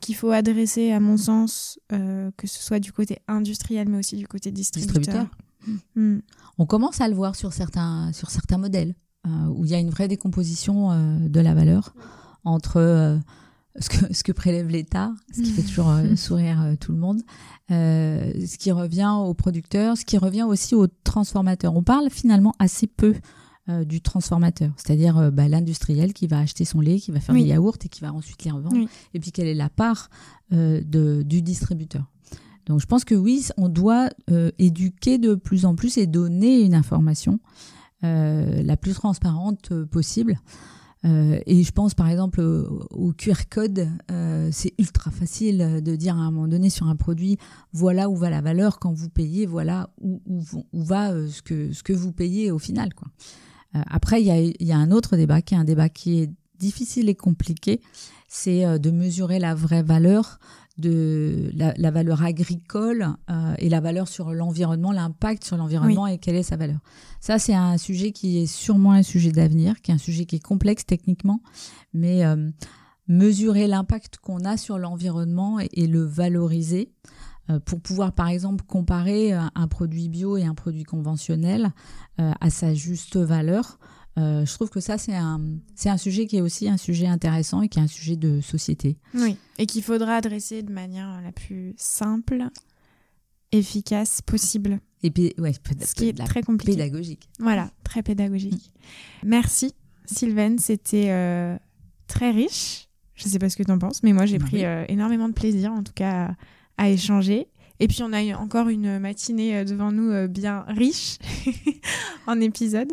qu'il faut adresser, à mon sens, que ce soit du côté industriel, mais aussi du côté distributeur. Hmm. On commence à le voir sur certains, sur certains modèles, où il y a une vraie décomposition de la valeur entre ce que, ce que prélève l'État, ce qui fait toujours euh, sourire euh, tout le monde, euh, ce qui revient aux producteurs, ce qui revient aussi aux transformateurs. On parle finalement assez peu euh, du transformateur, c'est-à-dire euh, bah, l'industriel qui va acheter son lait, qui va faire Oui. des yaourts et qui va ensuite les revendre, Oui. et puis quelle est la part euh, de, du distributeur. Donc je pense que oui, on doit euh, éduquer de plus en plus et donner une information euh, la plus transparente euh, possible. Euh, et je pense par exemple au, QR code, euh, c'est ultra facile de dire à un moment donné sur un produit, voilà où va la valeur quand vous payez, voilà où, va euh, ce, que, ce que vous payez au final. Euh, après, il y a, y a un autre débat qui est un débat qui est difficile et compliqué, c'est euh, de mesurer la vraie valeur de la, la valeur agricole euh, et la valeur sur l'environnement, l'impact sur l'environnement et quelle est sa valeur. Ça, c'est un sujet qui est sûrement un sujet d'avenir, qui est un sujet qui est complexe techniquement, mais euh, mesurer l'impact qu'on a sur l'environnement et, et le valoriser euh, pour pouvoir, par exemple, comparer un, un produit bio et un produit conventionnel à sa juste valeur. Euh, je trouve que ça, c'est un, c'est un sujet qui est aussi un sujet intéressant et qui est un sujet de société. Oui, et qu'il faudra adresser de manière la plus simple, efficace possible. Et puis, ouais, Ce qui est très compliqué. pédagogique. Voilà, très pédagogique. Merci, Sylvaine. C'était euh, très riche. Je sais pas ce que tu en penses, mais moi, j'ai pris oui. euh, énormément de plaisir, en tout cas, à, à échanger. Et puis, on a encore une matinée devant nous bien riche en épisodes.